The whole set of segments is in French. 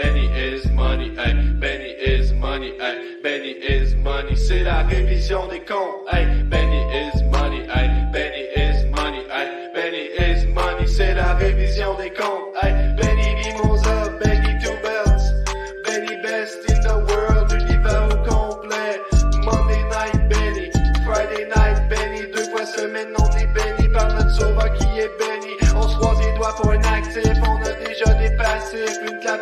Benny is money, hey, Benny is money, hey, Benny is money, c'est la révision des comptes, hey, Benny is money, hey, Benny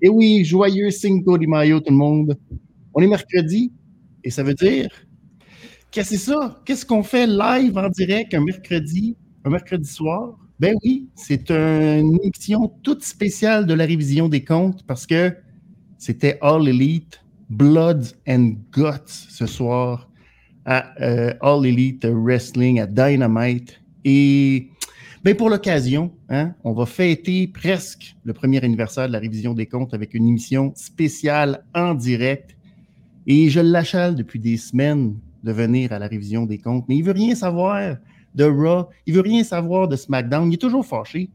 Et oui, joyeux Cinco de Mayo, tout le monde. On est mercredi, et ça veut dire. Qu'est-ce que c'est ça? Qu'est-ce qu'on fait live en direct un mercredi, un mercredi soir? Ben oui, c'est une émission toute spéciale de la révision des comptes parce que c'était All Elite, Blood and Guts ce soir à euh, All Elite Wrestling à Dynamite. Et ben pour l'occasion, hein, on va fêter presque le premier anniversaire de la révision des comptes avec une émission spéciale en direct. Et je l'achale depuis des semaines de venir à la révision des comptes, mais il veut rien savoir de Raw, il veut rien savoir de SmackDown, il est toujours fâché.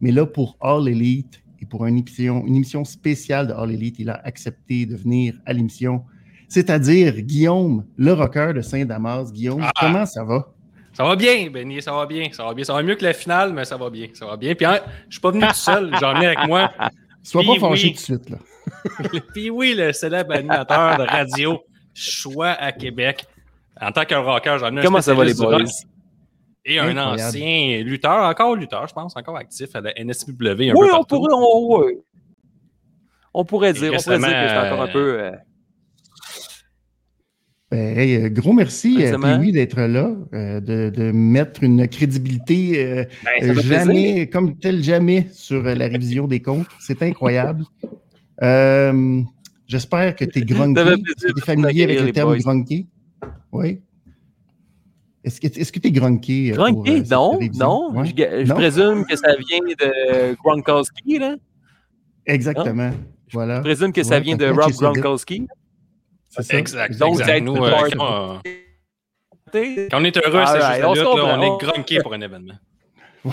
Mais là, pour All Elite et pour une émission, une émission spéciale de All Elite, il a accepté de venir à l'émission. C'est-à-dire Guillaume, le rocker de Saint-Damas. Guillaume, Ah. comment ça va? Ça va bien, Benny, ça va bien, ça va bien. Ça va mieux que la finale, mais ça va bien, ça va bien. Puis hein, je suis pas venu tout seul, j'en ai avec moi. Sois pas fâché oui. tout de suite. Là. Puis oui, le célèbre animateur de radio Choix à Québec. En tant que rocker, j'en ai un Comment ça va, les boys? rock Et un Incroyable. ancien lutteur, encore lutteur, je pense, encore actif à la NSPW. Un Oui, peu on pourrait, on, on pourrait dire, on pourrait dire que j'étais encore un peu. euh, hey, euh, gros merci, euh. Pee-wee, d'être là, euh, de, de mettre une crédibilité euh, Ben, jamais, plaisir. comme tel jamais, sur la révision des comptes. C'est incroyable. Euh, J'espère que tu es grunky. Tu es familier avec le terme les boys. grunky? Oui. Est-ce que tu es grunky? pour, Grunky? euh, non, non. Ouais. Je, je Non? présume que ça vient de Gronkowski, là. Exactement. Voilà. Je présume que ça Ouais, vient de Rob. Gronkowski. C'est ça. Exact, Donc, exact. Nous, euh, quand, on est heureux, c'est on là, est grunqué pour un événement.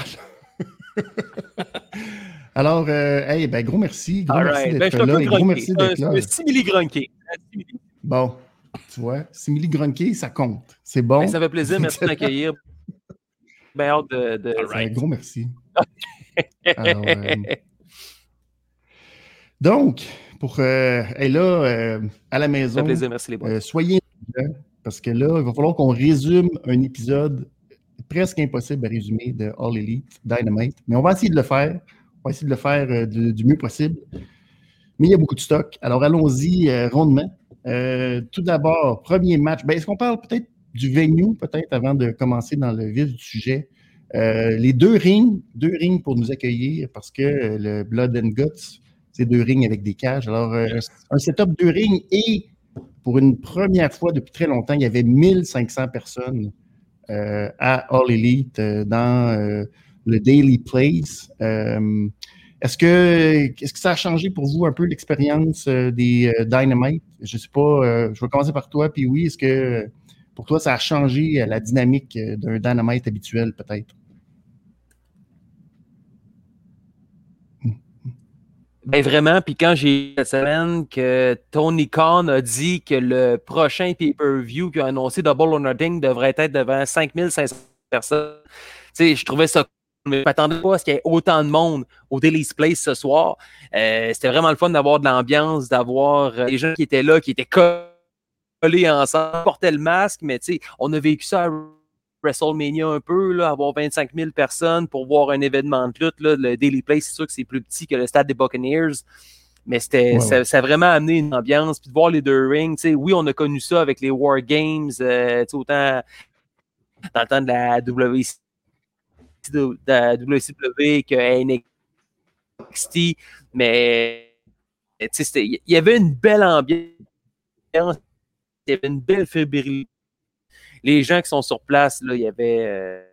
Alors, euh, hey, ben, gros merci. Gros all merci right. Ben, d'être je suis un là. Et gros merci d'être là. simili. Bon, tu vois, simili grunky, ça compte. C'est bon. Ben, ça fait plaisir, merci de m'accueillir. Ben, hâte de. de- All Un right. gros merci. Alors, euh, donc, pour euh, et là, euh, à la Ça maison, fait plaisir, merci les boys. euh, soyez parce que là, il va falloir qu'on résume un épisode presque impossible à résumer de All Elite Dynamite. Mais on va essayer de le faire. On va essayer de le faire euh, du, du mieux possible. Mais il y a beaucoup de stock. Alors allons-y euh, rondement. Euh, tout d'abord, premier match. Ben, Est-ce qu'on parle peut-être du venue, peut-être, avant de commencer dans le vif du sujet? Euh, les deux rings, deux rings pour nous accueillir parce que euh, le Blood and Guts, c'est deux rings avec des cages. Alors, euh, un setup deux rings et pour une première fois depuis très longtemps, il y avait 1500 personnes euh, à All Elite euh, dans le Daily Place. Est-ce que, est-ce que ça a changé pour vous un peu l'expérience des Dynamite? Je sais pas, je vais commencer par toi, puis oui, est-ce que pour toi, ça a changé la dynamique d'un Dynamite habituel, peut-être? Ben vraiment, puis quand j'ai cette semaine que Tony Khan a dit que le prochain pay-per-view qu'il a annoncé Double or Nothing devrait être devant 5500 personnes, tu sais, je trouvais ça cool, mais je m'attendais pas à ce qu'il y ait autant de monde au Daily's Place ce soir. Euh, C'était vraiment le fun d'avoir de l'ambiance, d'avoir euh, les gens qui étaient là, qui étaient collés ensemble, portaient le masque, mais tu sais, on a vécu ça à WrestleMania un peu, là, avoir 25 000 personnes pour voir un événement de lutte. Là, le Daily Place, c'est sûr que c'est plus petit que le stade des Buccaneers. Mais c'était, Ouais, ça, ouais. ça a vraiment amené une ambiance. Puis de voir les deux rings, tu sais, oui, on a connu ça avec les War Games, euh, autant dans le temps de la WC, de la WCW que NXT, mais il y avait une belle ambiance, il y avait une belle fébrilité. Les gens qui sont sur place, là, il y avait. Euh,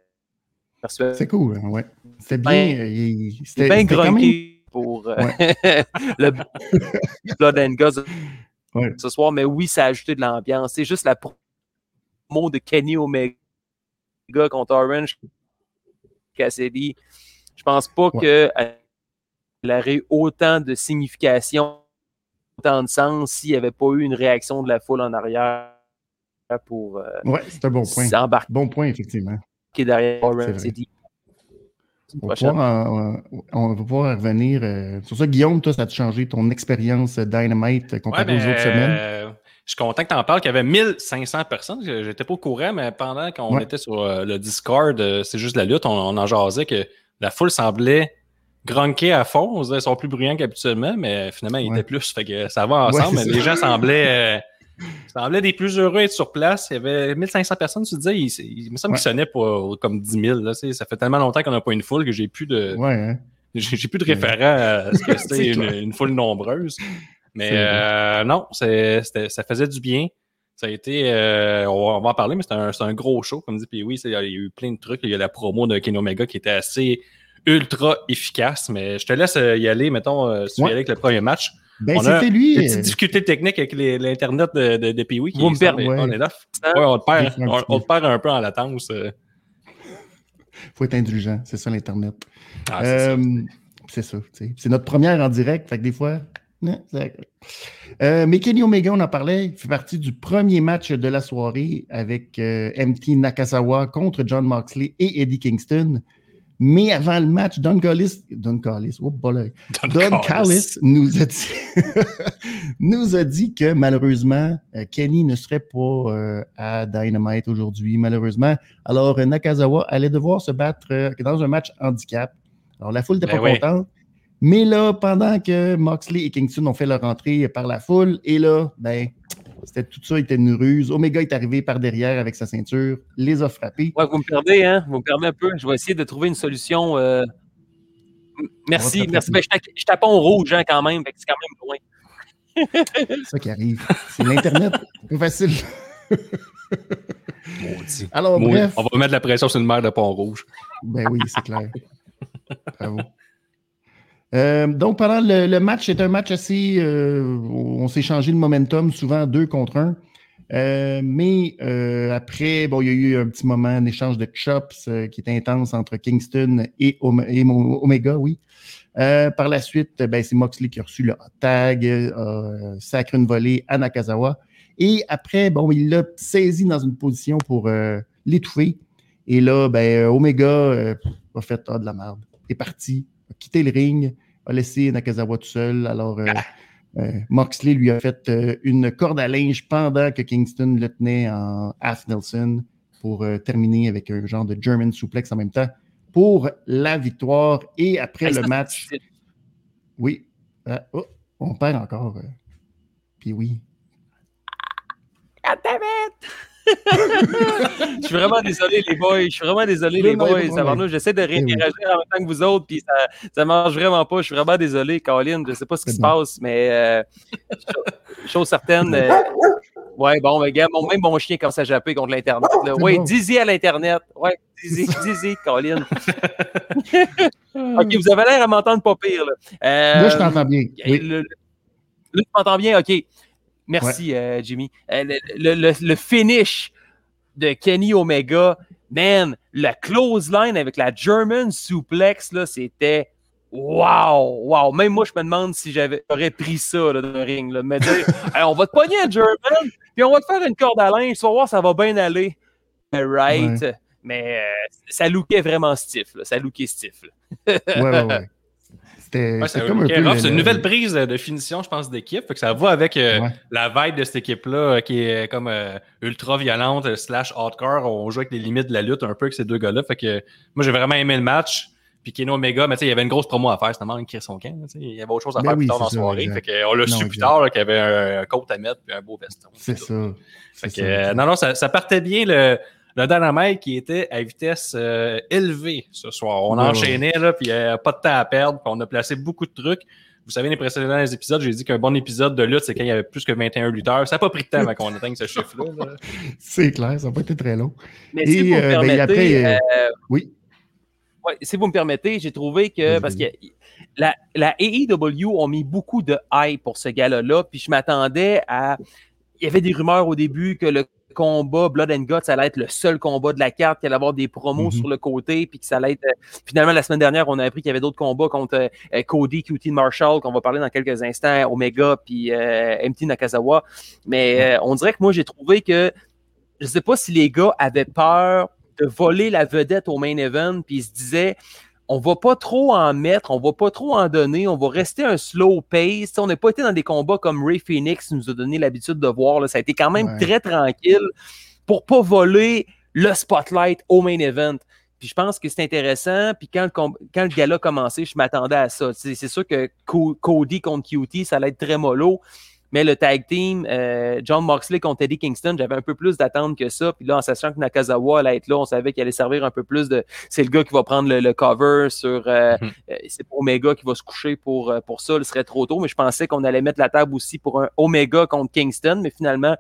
c'est cool, hein, ouais. C'était bien. Euh, c'était bien grunqué pour euh, le Blood and Guts ce soir, mais oui, ça a ajouté de l'ambiance. C'est juste la promo de Kenny Omega contre Orange Cassidy. Je pense pas que qu'elle aurait autant de signification, autant de sens s'il n'y avait pas eu une réaction de la foule en arrière pour. Euh, ouais, c'est un bon point. Bon point, effectivement. Qui est derrière Orange. On va, pouvoir, on va pouvoir revenir. Euh, sur ça, Guillaume, toi, ça a changé ton expérience Dynamite comparé aux autres semaines? Euh, je suis content que tu en parles, qu'il y avait 1500 personnes. J'étais pas au courant, mais pendant qu'on était sur euh, le Discord, c'est juste la lutte, on, en jasait que la foule semblait grunker à fond. On se disait, ils sont plus bruyants qu'habituellement, mais finalement, ils étaient plus. Fait que ça va ensemble, mais les gens semblaient ça semblait des plus heureux être sur place. Il y avait 1500 personnes, tu disais. Il, me semble qu'il sonnait pour comme 10 000. Là, ça fait tellement longtemps qu'on n'a pas une foule que j'ai plus de. Hein. J'ai plus de référent à ce que c'était une, foule nombreuse. Mais euh, non, ça faisait du bien. Ça a été, euh, on, va, en parler, mais c'est un, un, gros show, comme dit. Puis oui, il y a eu plein de trucs. Il y a la promo de Kenny Omega qui était assez ultra efficace. Mais je te laisse y aller, mettons, si tu y aller avec le premier match. Ben, c'était lui. Une petite euh, difficulté technique avec l'Internet de, de, de Pee-Wee. Vous me perdez. On est là. Ouais, on, te perd, on, perd un peu en latence. Il euh. faut être indulgent. C'est ça, l'Internet. Ah, c'est ça. Euh, c'est notre première en direct. Fait que des fois. Euh, mais Kenny Omega, on en parlait, il fait partie du premier match de la soirée avec MT Nakasawa contre John Moxley et Eddie Kingston. Mais avant le match, Don Callis, Don Callis, oh, Don, Don Callis nous, a dit, nous a dit que malheureusement, euh, Kenny ne serait pas euh, à Dynamite aujourd'hui, malheureusement. Alors, Nakazawa allait devoir se battre euh, dans un match handicap. Alors, la foule n'était ben pas contente. Mais là, pendant que Moxley et Kingston ont fait leur entrée par la foule, et là, ben, c'était tout ça était une ruse. Omega est arrivé par derrière avec sa ceinture, les a frappés. Ouais, vous me perdez, hein? Vous me perdez un peu. Je vais essayer de trouver une solution. Euh, merci, merci. Ben, je, tape en rouge hein, quand même, c'est quand même loin. c'est ça qui arrive. C'est l'Internet, plus facile. Alors, bref. On va mettre la pression sur une mer de pont rouge. Ben oui, c'est clair. Bravo. Euh, donc, pendant le, match, c'est un match assez. Euh, on s'est changé le momentum, souvent deux contre un. Euh, mais après, bon, il y a eu un petit moment, un échange de chops qui était intense entre Kingston et, Omega, oui. par la suite, ben, c'est Moxley qui a reçu le hot tag, sacre une volée à Nakazawa. Et après, bon, il l'a saisi dans une position pour l'étouffer. Et là, ben, Omega a fait ah, de la merde. est parti, quitté le ring, a laissé Nakazawa tout seul. Alors, euh, euh, Moxley lui a fait euh, une corde à linge pendant que Kingston le tenait en half Nelson pour terminer avec un genre de German suplex en même temps pour la victoire. Et après le match. Oui. Oh, on perd encore. Puis oui. Je suis vraiment désolé, les boys. Je suis vraiment désolé, les boys. J'essaie de réinteragir en même temps que vous autres, puis ça ne marche vraiment pas. Je suis vraiment désolé, Colin. Je ne sais pas ce qui se passe, mais euh, chose certaine. Euh, ouais, bon, mais gars, même mon chien commence à japper contre l'Internet. Oui, Dizzy à l'Internet. Ouais, Dizzy, Dizzy, Colin. OK, vous avez l'air à m'entendre pas pire. Là, là je t'entends bien. Oui. là, tu m'entends bien? OK. Merci, euh, Jimmy. Euh, le, finish de Kenny Omega, man, la close line avec la German suplex, là, c'était wow, wow. Même moi, je me demande si j'aurais pris ça dans le ring. Là, me dire, on va te pogner un German, puis on va te faire une corde à linge, tu vas voir, ça va bien aller. Right. Mais euh, ça lookait vraiment stiff. Là. Ça lookait stiff. ouais, ouais, ouais. C'est une nouvelle prise de finition, je pense, d'équipe. Ça va avec euh, la vibe de cette équipe-là euh, qui est comme euh, ultra violente, slash hardcore. On joue avec les limites de la lutte un peu avec ces deux gars-là. Fait que moi, j'ai vraiment aimé le match. Puis Keno Omega, mais il y avait une grosse promo à faire, vraiment qui son camp. Il y avait autre chose à ben faire plus tard dans la soirée. Fait que, on l'a su plus tard qu'il y avait un, coat à mettre puis un beau veston. C'est ça. Fait que, non, non, ça, ça partait bien le, le Dynamite qui était à vitesse euh, élevée ce soir. On enchaînait, là, puis il n'y a pas de temps à perdre, puis on a placé beaucoup de trucs. vous savez, les précédents épisodes, j'ai dit qu'un bon épisode de lutte, c'est quand il y avait plus que 21 lutteurs. Ça n'a pas pris de temps avant qu'on atteigne ce chiffre-là. c'est clair, ça n'a pas été très long. Mais si vous me permettez, oui. si vous me permettez, j'ai trouvé que, parce que la, la AEW ont mis beaucoup de hype pour ce gars-là, puis je m'attendais à. Il y avait des rumeurs au début que le combat Blood and Guts, ça allait être le seul combat de la carte, qu'il allait avoir des promos mm-hmm. sur le côté, puis que ça allait être. Euh, finalement, la semaine dernière, on a appris qu'il y avait d'autres combats contre euh, Cody, QT Marshall, qu'on va parler dans quelques instants, Omega, puis euh, MT Nakazawa. Mais on dirait que moi, j'ai trouvé que. Je sais pas si les gars avaient peur de voler la vedette au main event, puis ils se disaient on va pas trop en mettre, on va pas trop en donner, on va rester un slow pace. on n'a pas été dans des combats comme Ray Phoenix nous a donné l'habitude de voir. Ça a été quand même très tranquille pour pas voler le spotlight au main event. Puis je pense que c'est intéressant. Puis quand, quand le gala a commencé, je m'attendais à ça. C'est sûr que Cody contre QT, ça allait être très mollo. Mais le tag team, euh, John Moxley contre Eddie Kingston, j'avais un peu plus d'attente que ça. Puis là, en sachant que Nakazawa allait être là, on savait qu'il allait servir un peu plus de. C'est le gars qui va prendre le, cover sur. Euh, mhm. euh, c'est pour Omega qui va se coucher pour, pour ça. Ce serait trop tôt. Mais je pensais qu'on allait mettre la table aussi pour un Omega contre Kingston. Mais finalement,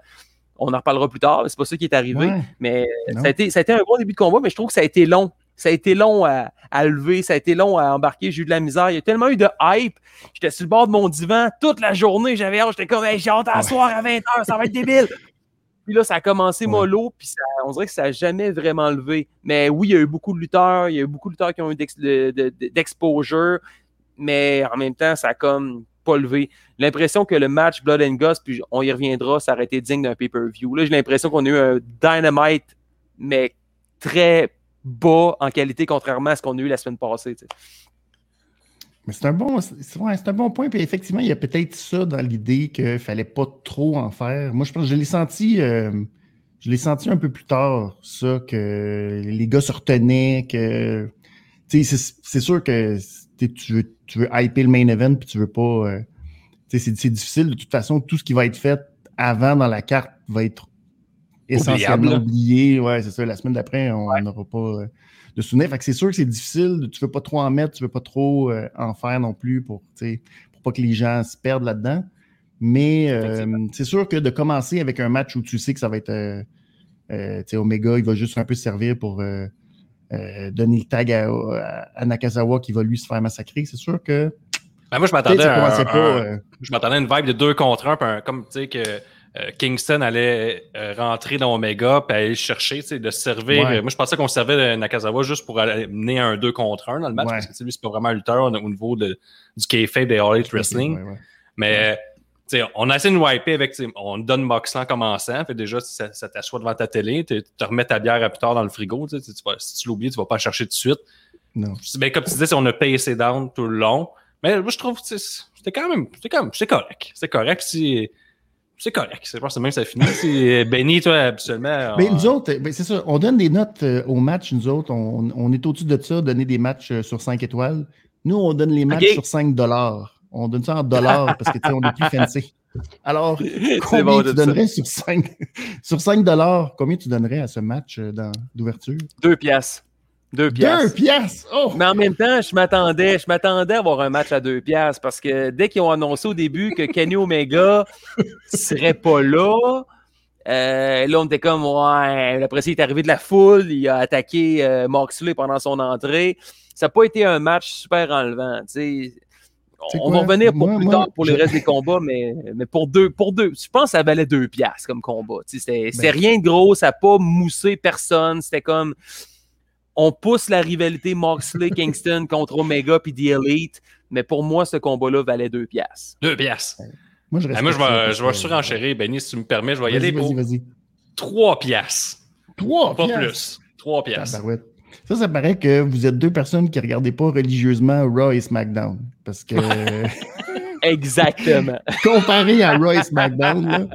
on en reparlera plus tard. C'est pas ça qui est arrivé. Mais ça a, été, ça a été un bon début de combat, mais je trouve que ça a été long. Ça a été long à, lever, ça a été long à embarquer. J'ai eu de la misère. Il y a tellement eu de hype. J'étais sur le bord de mon divan toute la journée. J'avais hâte. J'étais comme, j'ai hâte à soir à 20h, ça va être débile. Puis là, ça a commencé mollo, puis on dirait que ça n'a jamais vraiment levé. Mais oui, il y a eu beaucoup de lutteurs, il y a eu beaucoup de lutteurs qui ont eu d'exposure, mais en même temps, ça a comme pas levé. L'impression que le match Blood and Ghost, puis on y reviendra, ça aurait été digne d'un pay-per-view. Là, j'ai l'impression qu'on a eu un dynamite, mais très bas en qualité, contrairement à ce qu'on a eu la semaine passée. Mais c'est un bon, un bon point. Puis effectivement, il y a peut-être ça dans l'idée qu'il ne fallait pas trop en faire. Moi, je pense que je l'ai senti. Euh, je l'ai senti un peu plus tard, ça, que les gars se retenaient, que. C'est, sûr que tu veux, hyper le main event, puis tu veux pas. Euh, c'est difficile. De toute façon, tout ce qui va être fait avant dans la carte va être essentiellement oublié. Ouais, c'est ça. La semaine d'après, on n'aura pas euh, de souvenir. Fait que c'est sûr que c'est difficile. Tu ne veux pas trop en mettre, tu ne veux pas trop euh, en faire non plus pour, pour pas que les gens se perdent là-dedans. Mais euh, c'est sûr que de commencer avec un match où tu sais que ça va être Omega, il va juste un peu servir pour donner le tag à, Nakazawa qui va lui se faire massacrer. C'est sûr que. Ben, moi, je m'attendais à, je m'attendais à une vibe de deux contre un, comme tu sais que euh, Kingston allait euh, rentrer dans Omega et aller chercher, de servir. Moi, je pensais qu'on servait Nakazawa juste pour aller mener un 2 contre 1 dans le match, parce que lui, c'est pas vraiment un lutteur au niveau de, du kayfabe des All Elite Wrestling. Mais on a essayé de wiper avec, on donne Moxley en commençant, fait déjà, si ça, t'assoit devant ta télé, tu te remets ta bière à plus tard dans le frigo, tu si tu l'oublies, tu vas pas chercher tout de suite. Non. Ben, comme tu disais, on a pacé down tout le long. Mais moi, je trouve que c'était quand même, c'était quand même, c'est correct. C'est correct si c'est correct. C'est pas même ça finit. C'est Benny, toi, absolument. Mais nous autres, ben, c'est ça. On donne des notes euh, aux matchs, nous autres. On, on est au-dessus de ça, donner des matchs euh, sur 5 étoiles. Nous, on donne les matchs sur 5 dollars. On donne ça en dollars parce que on est plus fancy. Alors, combien tu donnerais sur 5, sur 5 dollars? Combien tu donnerais à ce match euh, d'ouverture? Deux piastres. Deux piastres. Deux piastres! Oh! Mais en même temps, je m'attendais, je m'attendais à avoir un match à deux piastres parce que dès qu'ils ont annoncé au début que Kenny Omega serait pas là, euh, là, on était comme, ouais, après il est arrivé de la foule, il a attaqué euh, Moxley pendant son entrée. Ça n'a pas été un match super enlevant. On, va revenir pour plus tard pour le reste des combats, mais, mais pour deux, pour deux, je pense que ça valait deux piastres comme combat. C'était ben, rien de gros, ça n'a pas moussé personne. C'était comme on pousse la rivalité Moxley-Kingston contre Omega puis The Elite, mais pour moi, ce combat-là valait deux piastres. Deux piastres. Moi, je, moi, je vais, je vais surenchérir, Benny, si tu me permets. Je vais y aller pour trois piastres. Trois Pas plus. Trois piastres. Ça, ça paraît que vous êtes deux personnes qui ne regardez pas religieusement Raw et SmackDown. Parce que. Exactement. Comparé à Raw et SmackDown, là,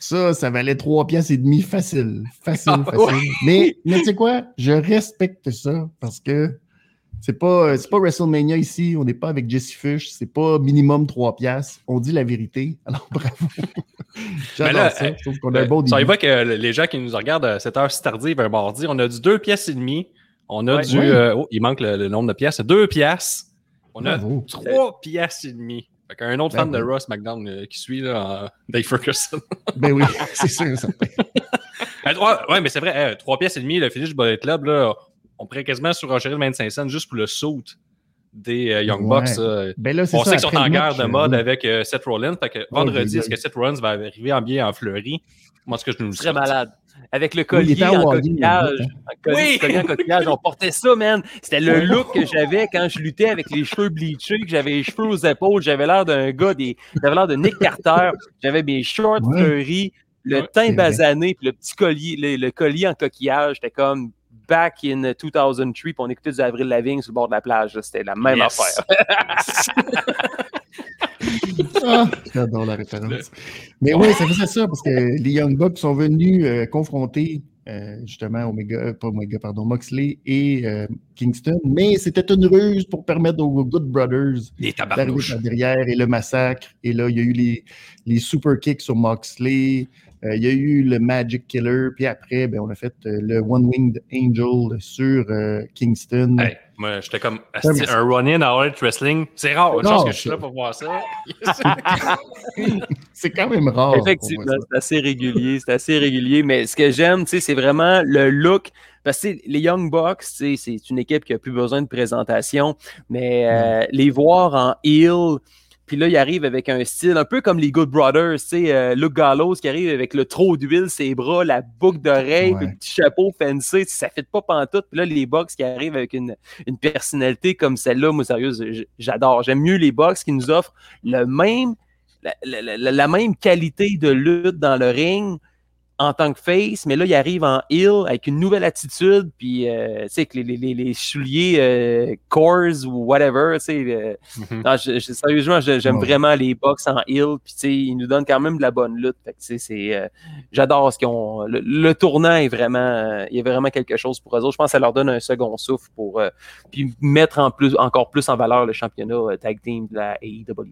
ça, ça valait trois pièces et demi facile. Facile, ah, facile. Mais, mais tu sais quoi? Je respecte ça parce que c'est pas, pas WrestleMania ici. On n'est pas avec Jesse Fish. C'est pas minimum trois pièces. On dit la vérité. Alors, bravo. J'adore ça. Je trouve qu'on a un bon Ça va que les gens qui nous regardent à cette heure si tardive un mardi, on a du deux pièces et demi. On a du. Euh, oh, il manque le, nombre de pièces. Deux pièces. On a trois pièces et demi. Fait qu'un autre Ben fan de. Ross McDown euh, qui suit, là, Dave Ferguson. Ben oui, c'est sûr, certain. Euh, ouais, ouais, mais c'est vrai, euh, 3 pièces et demie, le finish du Bullet Club, là, on pourrait quasiment surenchérir le 25 cents juste pour le saut des euh, Young Ouais. Bucks. Ben là, c'est On ça, sait qu'ils sont en guerre de euh, mode oui. avec euh, Seth Rollins. Fait que vendredi, oui, est-ce que Seth Rollins va arriver en bien en fleurie? Moi, ce que je nous le Très souhaite. malade. Avec le Oui, collier en coquillage. hein. En collier, Oui! collier en coquillage, on portait ça, man. C'était le look que j'avais quand je luttais avec les cheveux bleachés, que j'avais les cheveux aux épaules. J'avais l'air d'un gars, des... j'avais l'air de Nick Carter. J'avais mes shorts Ouais. fleuris, le Ouais, teint basané, puis le petit collier, le, le collier en coquillage. J'étais comme back in 2003, puis on écoutait du Avril Lavigne sur le bord de la plage. C'était la même Yes. affaire. Ah, j'adore la référence. Mais oui, ça faisait ça parce que les Young Bucks sont venus euh, confronter euh, justement Omega, euh, pas Omega, pardon, Moxley et euh, Kingston. Mais c'était une ruse pour permettre aux Good Brothers Les d'arriver derrière et le massacre. Et là, il y a eu les, les super kicks sur Moxley. Euh, il y a eu le Magic Killer. Puis après, ben, on a fait euh, le One Winged Angel sur euh, Kingston. Hey, moi, j'étais comme mais un run-in à All Elite Wrestling? C'est rare. Une chance que je suis là pour voir ça. C'est quand même rare. Effectivement, c'est assez régulier, c'est assez régulier, mais ce que j'aime, tu sais, c'est vraiment le look. Parce que les Young Bucks, c'est une équipe qui a plus besoin de présentation, mais euh, les voir en heel, puis là, ils arrivent avec un style un peu comme les Good Brothers, tu sais, euh, Luke Gallows qui arrive avec le trop d'huile, ses bras, la boucle d'oreille, Ouais. le petit chapeau fancy, ça fait pas pantoute. Puis là, les Bucks qui arrivent avec une, une personnalité comme celle-là, moi, sérieux, j'adore. J'aime mieux les Bucks qui nous offrent le même la, la- la- la même qualité de lutte dans le ring en tant que face, mais là, il arrive en heel avec une nouvelle attitude, puis, euh, tu sais, avec les, les, les, les souliers euh, Coors ou whatever, tu sais. euh, non, je- je- sérieusement, j'aime Ouais. vraiment les box en heel, puis, tu sais, ils nous donnent quand même de la bonne lutte. Fait que, tu sais, c'est... euh, J'adore ce qu'ils ont... Le, le tournant est vraiment... euh, il y a vraiment quelque chose pour eux autres. Je pense que ça leur donne un second souffle pour... euh, puis mettre en plus, encore plus en valeur le championnat tag team de la AEW.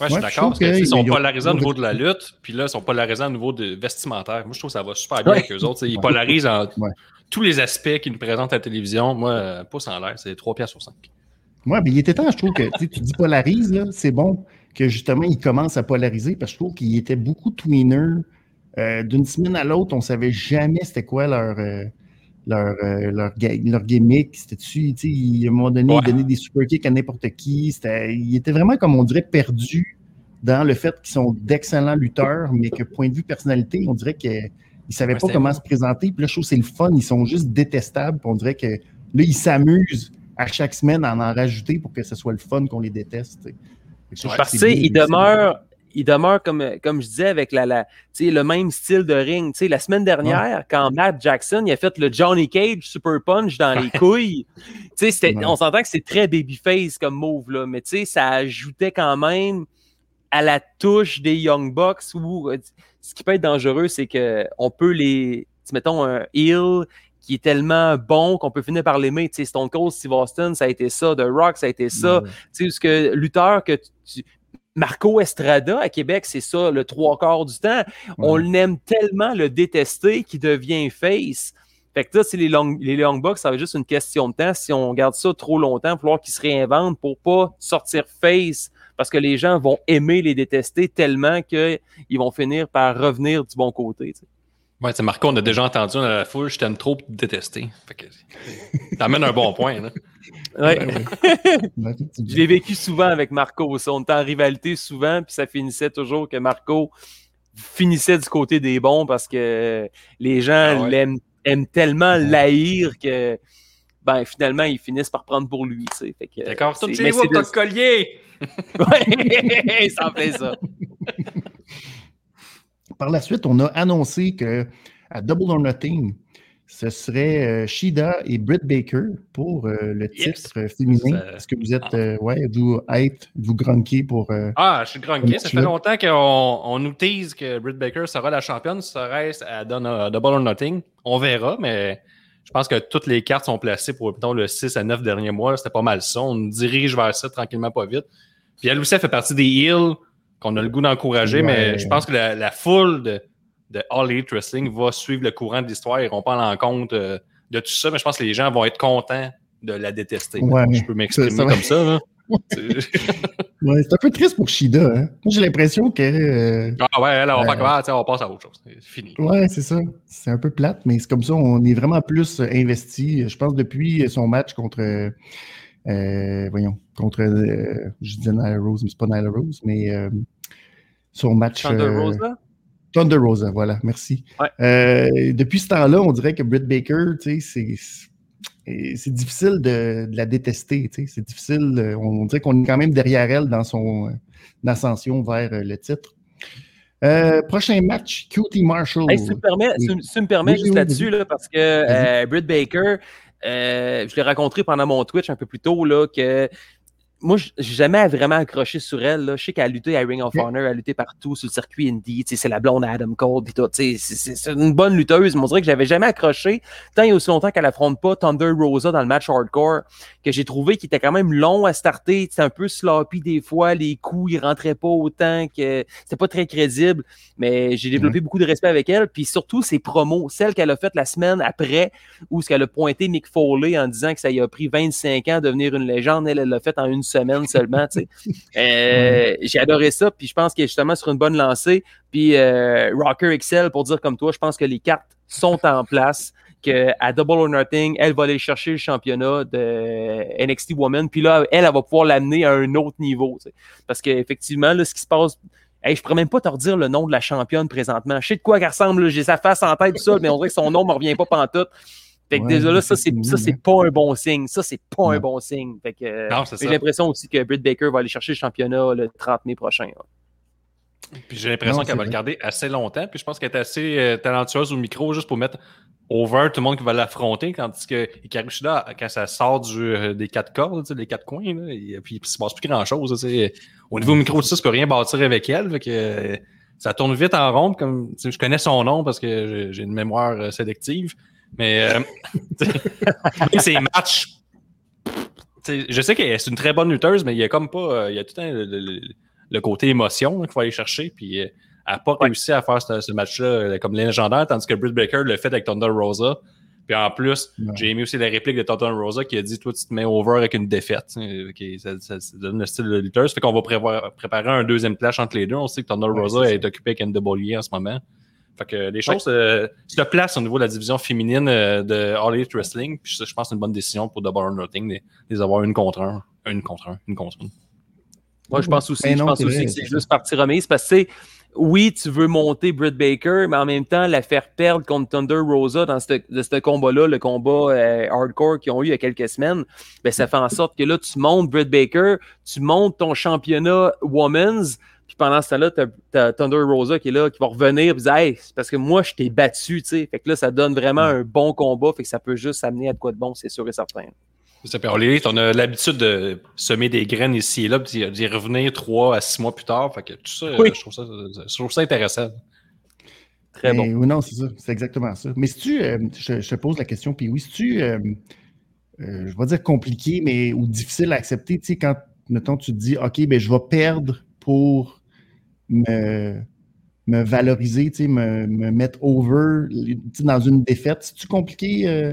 Ouais, je suis d'accord. Parce qu'ils sont ont- polarisés au ils niveau de la lutte, puis là, ils sont polarisés au niveau de vestimentaire. Moi, je trouve que ça va super bien avec eux autres. Ils polarisent en tous les aspects qu'ils nous présentent à la télévision. Moi, euh, pouce en l'air, c'est 3 pièces sur 5. Ouais, mais il était temps, je trouve que tu dis polarise, là, c'est bon que justement il commence à polariser parce que je trouve qu'il était beaucoup tweener. Euh, D'une semaine à l'autre, on savait jamais c'était quoi leur, euh, leur, euh, leur, leur gimmick. C'était-tu, tu sais, il- à un moment donné, Ouais. il donnait des super kicks à n'importe qui. C'était- Il était vraiment, comme on dirait, perdu dans le fait qu'ils sont d'excellents lutteurs, mais que point de vue personnalité, on dirait qu'ils ne savaient Ouais, pas comment se présenter. Puis là, je trouve que c'est le fun. Ils sont juste détestables. Puis on dirait que là, ils s'amusent à chaque semaine à en rajouter pour que ce soit le fun qu'on les déteste. Parce que que il demeure, il demeure comme, comme je disais, avec la, la, le même style de ring. Tu sais, la semaine dernière, quand Matt Jackson il a fait le Johnny Cage Super Punch dans les couilles, Ouais. on s'entend que c'est très babyface comme move, là, mais ça ajoutait quand même à la touche des Young Bucks où euh, ce qui peut être dangereux, c'est qu'on peut les. Mettons un heel qui est tellement bon qu'on peut finir par l'aimer. Tu sais, Stone Cold, Steve Austin, ça a été ça. The Rock, ça a été ça. Ouais. Tu sais, ce que lutteur que tu- Marco Estrada à Québec, c'est ça le trois quarts du temps. On l'aime tellement le détester qu'il devient face. Fait que là, c'est les long, les long box, ça va être juste une question de temps. Si on garde ça trop longtemps, il va falloir qu'ils se réinventent pour pas sortir face parce que les gens vont aimer les détester tellement qu'ils vont finir par revenir du bon côté. Ouais, c'est Marco, on a déjà entendu dans la foule, je t'aime trop pour te détester. Fait que t'amènes un bon point, là. Ouais. Ouais, ouais. Ouais, effectivement. Je l'ai vécu souvent avec Marco. Ça. On était en rivalité souvent, puis ça finissait toujours que Marco finissait du côté des bons parce que les gens Ah ouais. l'aiment aiment tellement l'haïr que ben finalement ils finissent par prendre pour lui. tu sais. Fait que, D'accord, c'est- tout chez vous, le collier! Ouais, ça en fait ça. Par la suite, on a annoncé que à Double or Nothing, ce serait euh, Shida et Britt Baker pour euh, le titre euh, féminin. Est-ce que vous êtes, euh, ouais, vous hype, vous grunquez pour. euh, Ah, je suis grunqué. Ça fait là. longtemps qu'on on nous tease que Britt Baker sera la championne. Serait-ce à Double or Nothing? On verra, mais je pense que toutes les cartes sont placées pour mettons, le 6 à 9 derniers mois. C'était pas mal ça. On nous dirige vers ça tranquillement, pas vite. Puis elle aussi, elle fait partie des heels qu'on a le goût d'encourager, Ouais. mais je pense que la, la foule de, de All Elite Wrestling va suivre le courant de l'histoire. Ils vont pas en compte euh, de tout ça, mais je pense que les gens vont être contents de la détester. Ouais, je peux m'exprimer comme ça. là. Ouais, c'est un peu triste pour Shida. Hein? Moi, j'ai l'impression que. euh, Ah ouais, là, on, va Euh, pas, on passe à autre chose. C'est fini. Ouais, c'est ça. C'est un peu plate, mais c'est comme ça, on est vraiment plus euh, investi. Je pense depuis son match contre. Euh, voyons, contre. euh, je disais Nyla Rose, mais c'est pas Nyla Rose, mais euh, son match. Thunder Rosa? Thunder Rosa, voilà, merci. Ouais. Depuis ce temps-là, on dirait que Britt Baker, tu sais, c'est. C'est difficile de, de la détester. tu sais. C'est difficile. On dirait qu'on est quand même derrière elle dans son euh, ascension vers euh, le titre. Euh, prochain match, QT Marshall. Hey, si tu me permets, Oui. si tu- si tu me permets Oui, juste oui, là-dessus, là, parce que Britt Baker, euh, je l'ai rencontré pendant mon Twitch un peu plus tôt, là, que moi, j'ai jamais vraiment accroché sur elle. Là. Je sais qu'elle a lutté à Ring of. Honor, elle a lutté partout sur le circuit indie. C'est la blonde à Adam Cole. C'est une bonne lutteuse, mais on dirait que j'avais jamais accroché tant et aussi longtemps qu'elle affronte pas Thunder Rosa dans le match hardcore, que j'ai trouvé qu'il était quand même long à starter. C'était un peu sloppy des fois. Les coups, ils rentraient pas autant que c'était pas très crédible. Mais j'ai développé beaucoup de respect avec elle. Puis surtout, ses promos, celle qu'elle a faite la semaine après, où ce qu'elle a pointé Mick Foley en disant que ça y a pris 25 ans de devenir une légende. Elle, elle l'a fait en une semaine seulement. tu sais. Euh, J'ai adoré ça. Puis je pense qu'elle est justement sur une bonne lancée. Puis euh, Rocker Excel, pour dire comme toi, je pense que les cartes sont en place. Que à Double or Nothing, elle va aller chercher le championnat de NXT Woman. Puis là, elle, elle va pouvoir l'amener à un autre niveau. tu sais. Parce qu'effectivement, là, ce qui se passe Hey, je pourrais même pas te redire le nom de la championne présentement. Je sais de quoi elle ressemble, j'ai sa face en tête, tout ça, mais on dirait que son nom me revient pas pantoute. Fait que Ouais, déjà là, ça, c'est, ça, c'est effectivement. pas un bon signe. Ça, c'est pas un bon signe. Fait que, euh, Non, c'est j'ai ça. l'impression aussi que Britt Baker va aller chercher le championnat le 30 mai prochain. là. Puis j'ai l'impression Non, qu'elle va le garder assez longtemps. Puis je pense qu'elle est assez euh, talentueuse au micro juste pour mettre over tout le monde qui va l'affronter. Tandis que Hikaru Shida, quand ça sort du, euh, des quatre cordes, tu sais, les quatre coins, là, et, puis il se passe plus grand chose. Au niveau micro, ça, tu peux rien bâtir avec elle. Fait que, euh, ça tourne vite en rond. Comme, je connais son nom parce que j'ai- j'ai une mémoire euh, sélective. Mais euh, même ses matchs. Je sais que c'est une très bonne lutteuse, mais il y a comme pas. euh, Il y a tout un, le, le- le côté émotion là, qu'il faut aller chercher. Puis euh, elle n'a pas réussi à faire ce, ce match-là euh, comme légendaire, tandis que Britt Baker l'a fait avec Thunder Rosa. Puis en plus, Ouais. j'ai aimé aussi la réplique de Thunder Rosa qui a dit Toi, tu te mets over avec une défaite. ça, ça- ça donne le style de lutteuse. Fait qu'on va prévoir- préparer un deuxième clash entre les deux. On sait que Thunder Ouais, Rosa c'est est occupé avec NWA en ce moment. Fait que les choses euh, se placent au niveau de la division féminine euh, de All Elite Wrestling. Puis je, je pense que c'est une bonne décision pour Double or Nothing de les avoir une contre un. Une contre un. Une contre une. Moi, je pense aussi, Ben non, je pense aussi vrai, que c'est juste partie remise parce que, tu sais, oui, tu veux monter Britt Baker, mais en même temps, la faire perdre contre Thunder Rosa dans ce, combat-là, le combat euh, hardcore qu'ils ont eu il y a quelques semaines, ben, ça fait en sorte que là, tu montes Britt Baker, tu montes ton championnat Women's, pendant ce temps-là, tu as, Thunder Rosa qui est là, qui va revenir Hey, c'est parce que moi, je t'ai battu, tu sais. Fait que là, ça donne vraiment un bon combat, fait que ça peut juste amener à de quoi de bon, c'est sûr et certain. Elite, on a l'habitude de semer des graines ici et là, puis d'y- revenir trois à six mois plus tard. Fait que tout ça, Oui. je, trouve ça je trouve ça intéressant. Très bon. Mais oui, non, c'est ça. C'est exactement ça. Mais si tu, euh, je, je te pose la question, puis oui, si tu, euh, euh, je vais dire compliqué, mais ou difficile à accepter, tu sais, quand, mettons, tu te dis, OK, ben, je vais perdre pour me, me valoriser, me, me mettre over dans une défaite. C'est-tu compliqué euh,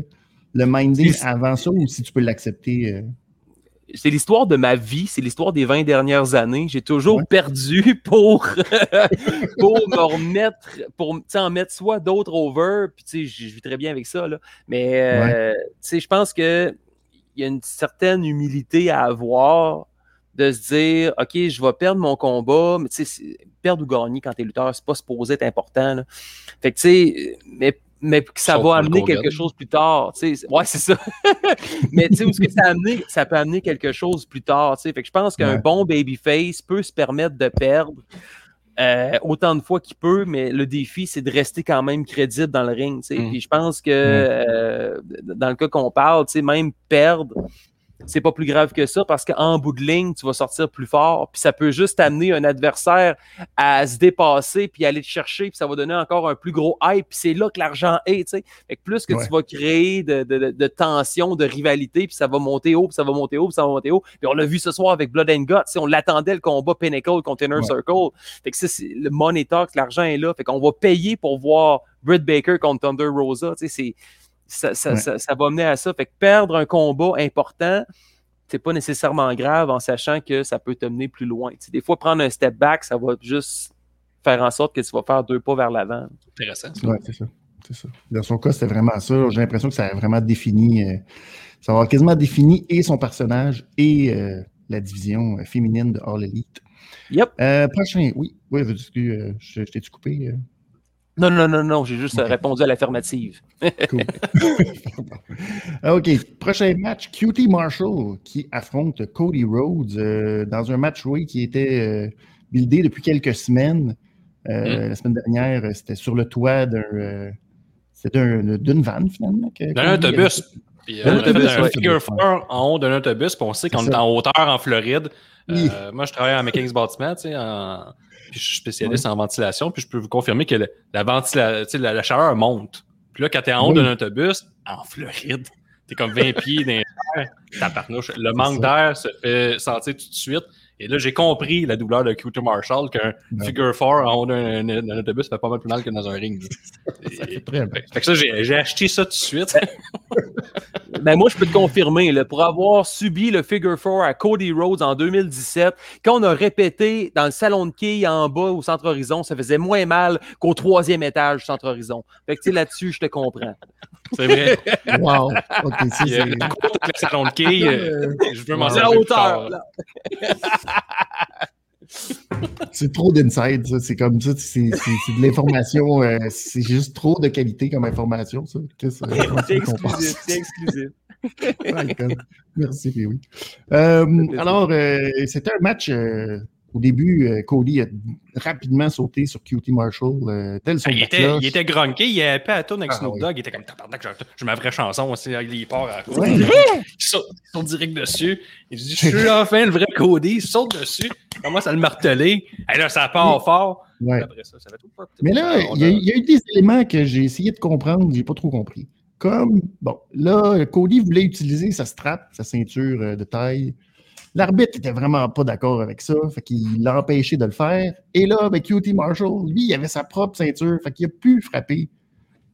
le minding avant ça ou si tu peux l'accepter? euh? c'est l'histoire de ma vie, c'est l'histoire des 20 dernières années. J'ai toujours Ouais. perdu pour, pour me remettre, pour en mettre soit d'autres over, puis je vis très bien avec ça, là. mais euh, je pense que il y a une certaine humilité à avoir de se dire, OK, je vais perdre mon combat, mais tu sais, perdre ou gagner quand t'es lutteur, c'est pas supposé être important. là. Fait que tu sais, mais, mais que ça Sauf va amener quelque chose plus tard. tu sais. Ouais, c'est ça. mais tu sais, où est-ce que ça, a amené, ça peut amener quelque chose plus tard. tu sais. Fait que je pense qu'un Ouais. bon babyface peut se permettre de perdre euh, autant de fois qu'il peut, mais le défi, c'est de rester quand même crédible dans le ring. tu sais. Mm. Puis je pense que euh, dans le cas qu'on parle, tu sais, même perdre, c'est pas plus grave que ça parce qu'en bout de ligne, tu vas sortir plus fort. Puis ça peut juste amener un adversaire à se dépasser puis aller te chercher. Puis ça va donner encore un plus gros hype. Puis c'est là que l'argent est. tu sais. Plus que Ouais. tu vas créer de, de, de, tension, de rivalité, puis ça va monter haut, puis ça va monter haut, puis ça va monter haut. Puis on l'a vu ce soir avec Blood and Guts. On l'attendait le combat Pinnacle contre Inner Ouais. Circle. Fait que c'est le money talk, l'argent est là. Fait qu'on va payer pour voir Britt Baker contre Thunder Rosa. Tu sais, c'est ça, ça, Ouais. ça, ça va mener à ça. Fait que perdre un combat important, c'est pas nécessairement grave en sachant que ça peut te mener plus loin. des fois, prendre un step back, ça va juste faire en sorte que tu vas faire deux pas vers l'avant. Intéressant. Oui, c'est ça. ça. Dans son cas, c'était vraiment ça. J'ai l'impression que ça a vraiment défini, euh, ça va quasiment défini et son personnage et euh, la division féminine de All Elite. Yep. prochain, oui, oui, je, je t'ai-tu coupé? Non, non, non, non, j'ai juste répondu à l'affirmative. cool. Ah, OK. Prochain match, QT Marshall qui affronte Cody Rhodes euh, dans un match, oui, qui était euh, buildé depuis quelques semaines. Euh, hmm. La semaine dernière, c'était sur le toit d'un. c'était d'une vanne, finalement. D'un autobus. Puis, on a fait un figure four en haut d'un autobus, puis on sait qu'on est, en hauteur en Floride. moi, je travaille en mécanique bâtiment, tu sais, en puis je suis spécialiste en ventilation, puis je peux vous confirmer que la, ventilation, la, chaleur monte. Puis là, quand tu es en haut d'un autobus, en Floride, tu es comme 20 pieds dans l'air, Le manque d'air se fait sentir tout de suite. Et là, j'ai compris la douleur de Cuter Marshall qu'un figure four en haut d'un autobus fait pas mal plus mal que dans un ring. ça fait, très fait que ça, j'ai acheté ça tout de suite. ben moi, je peux te confirmer, là, pour avoir subi le figure four à Cody Rhodes en 2017, quand on a répété dans le salon de quilles en bas au Centre Horizon, ça faisait moins mal qu'au troisième étage du Centre Horizon. Fait que là-dessus, je te comprends. C'est vrai. Wow. OK, c'est. le salon de quilles, euh, je veux m'en servir. hauteur. c'est trop d'inside, ça. C'est comme ça. C'est de l'information. Euh, c'est juste trop de qualité comme information, ça. C'est exclusif. C'est exclusif. Merci, oui. Euh, alors, euh, c'était un match au début, euh, Cody a rapidement sauté sur QT Marshall, euh, tel son ah, il, était, il était grunqué, il avait pas à tourner avec ah, Snoop Dogg, il était comme tabarnak, j'ai ma vraie chanson, aussi, il part à cause. Il, saute, direct dessus. Il dit Je suis enfin le vrai Cody, il saute dessus, il commence à le marteler. Et là, ça part fort. Après ça, ça va tout Mais là, il y, a, eu des éléments que j'ai essayé de comprendre, j'ai pas trop compris. Comme, bon, là, Cody voulait utiliser sa strap, sa ceinture euh, de taille L'arbitre n'était vraiment pas d'accord avec ça, fait qu'il l'a empêché de le faire. Et là, ben, QT Marshall, lui, il avait sa propre ceinture, fait qu'il a pu frapper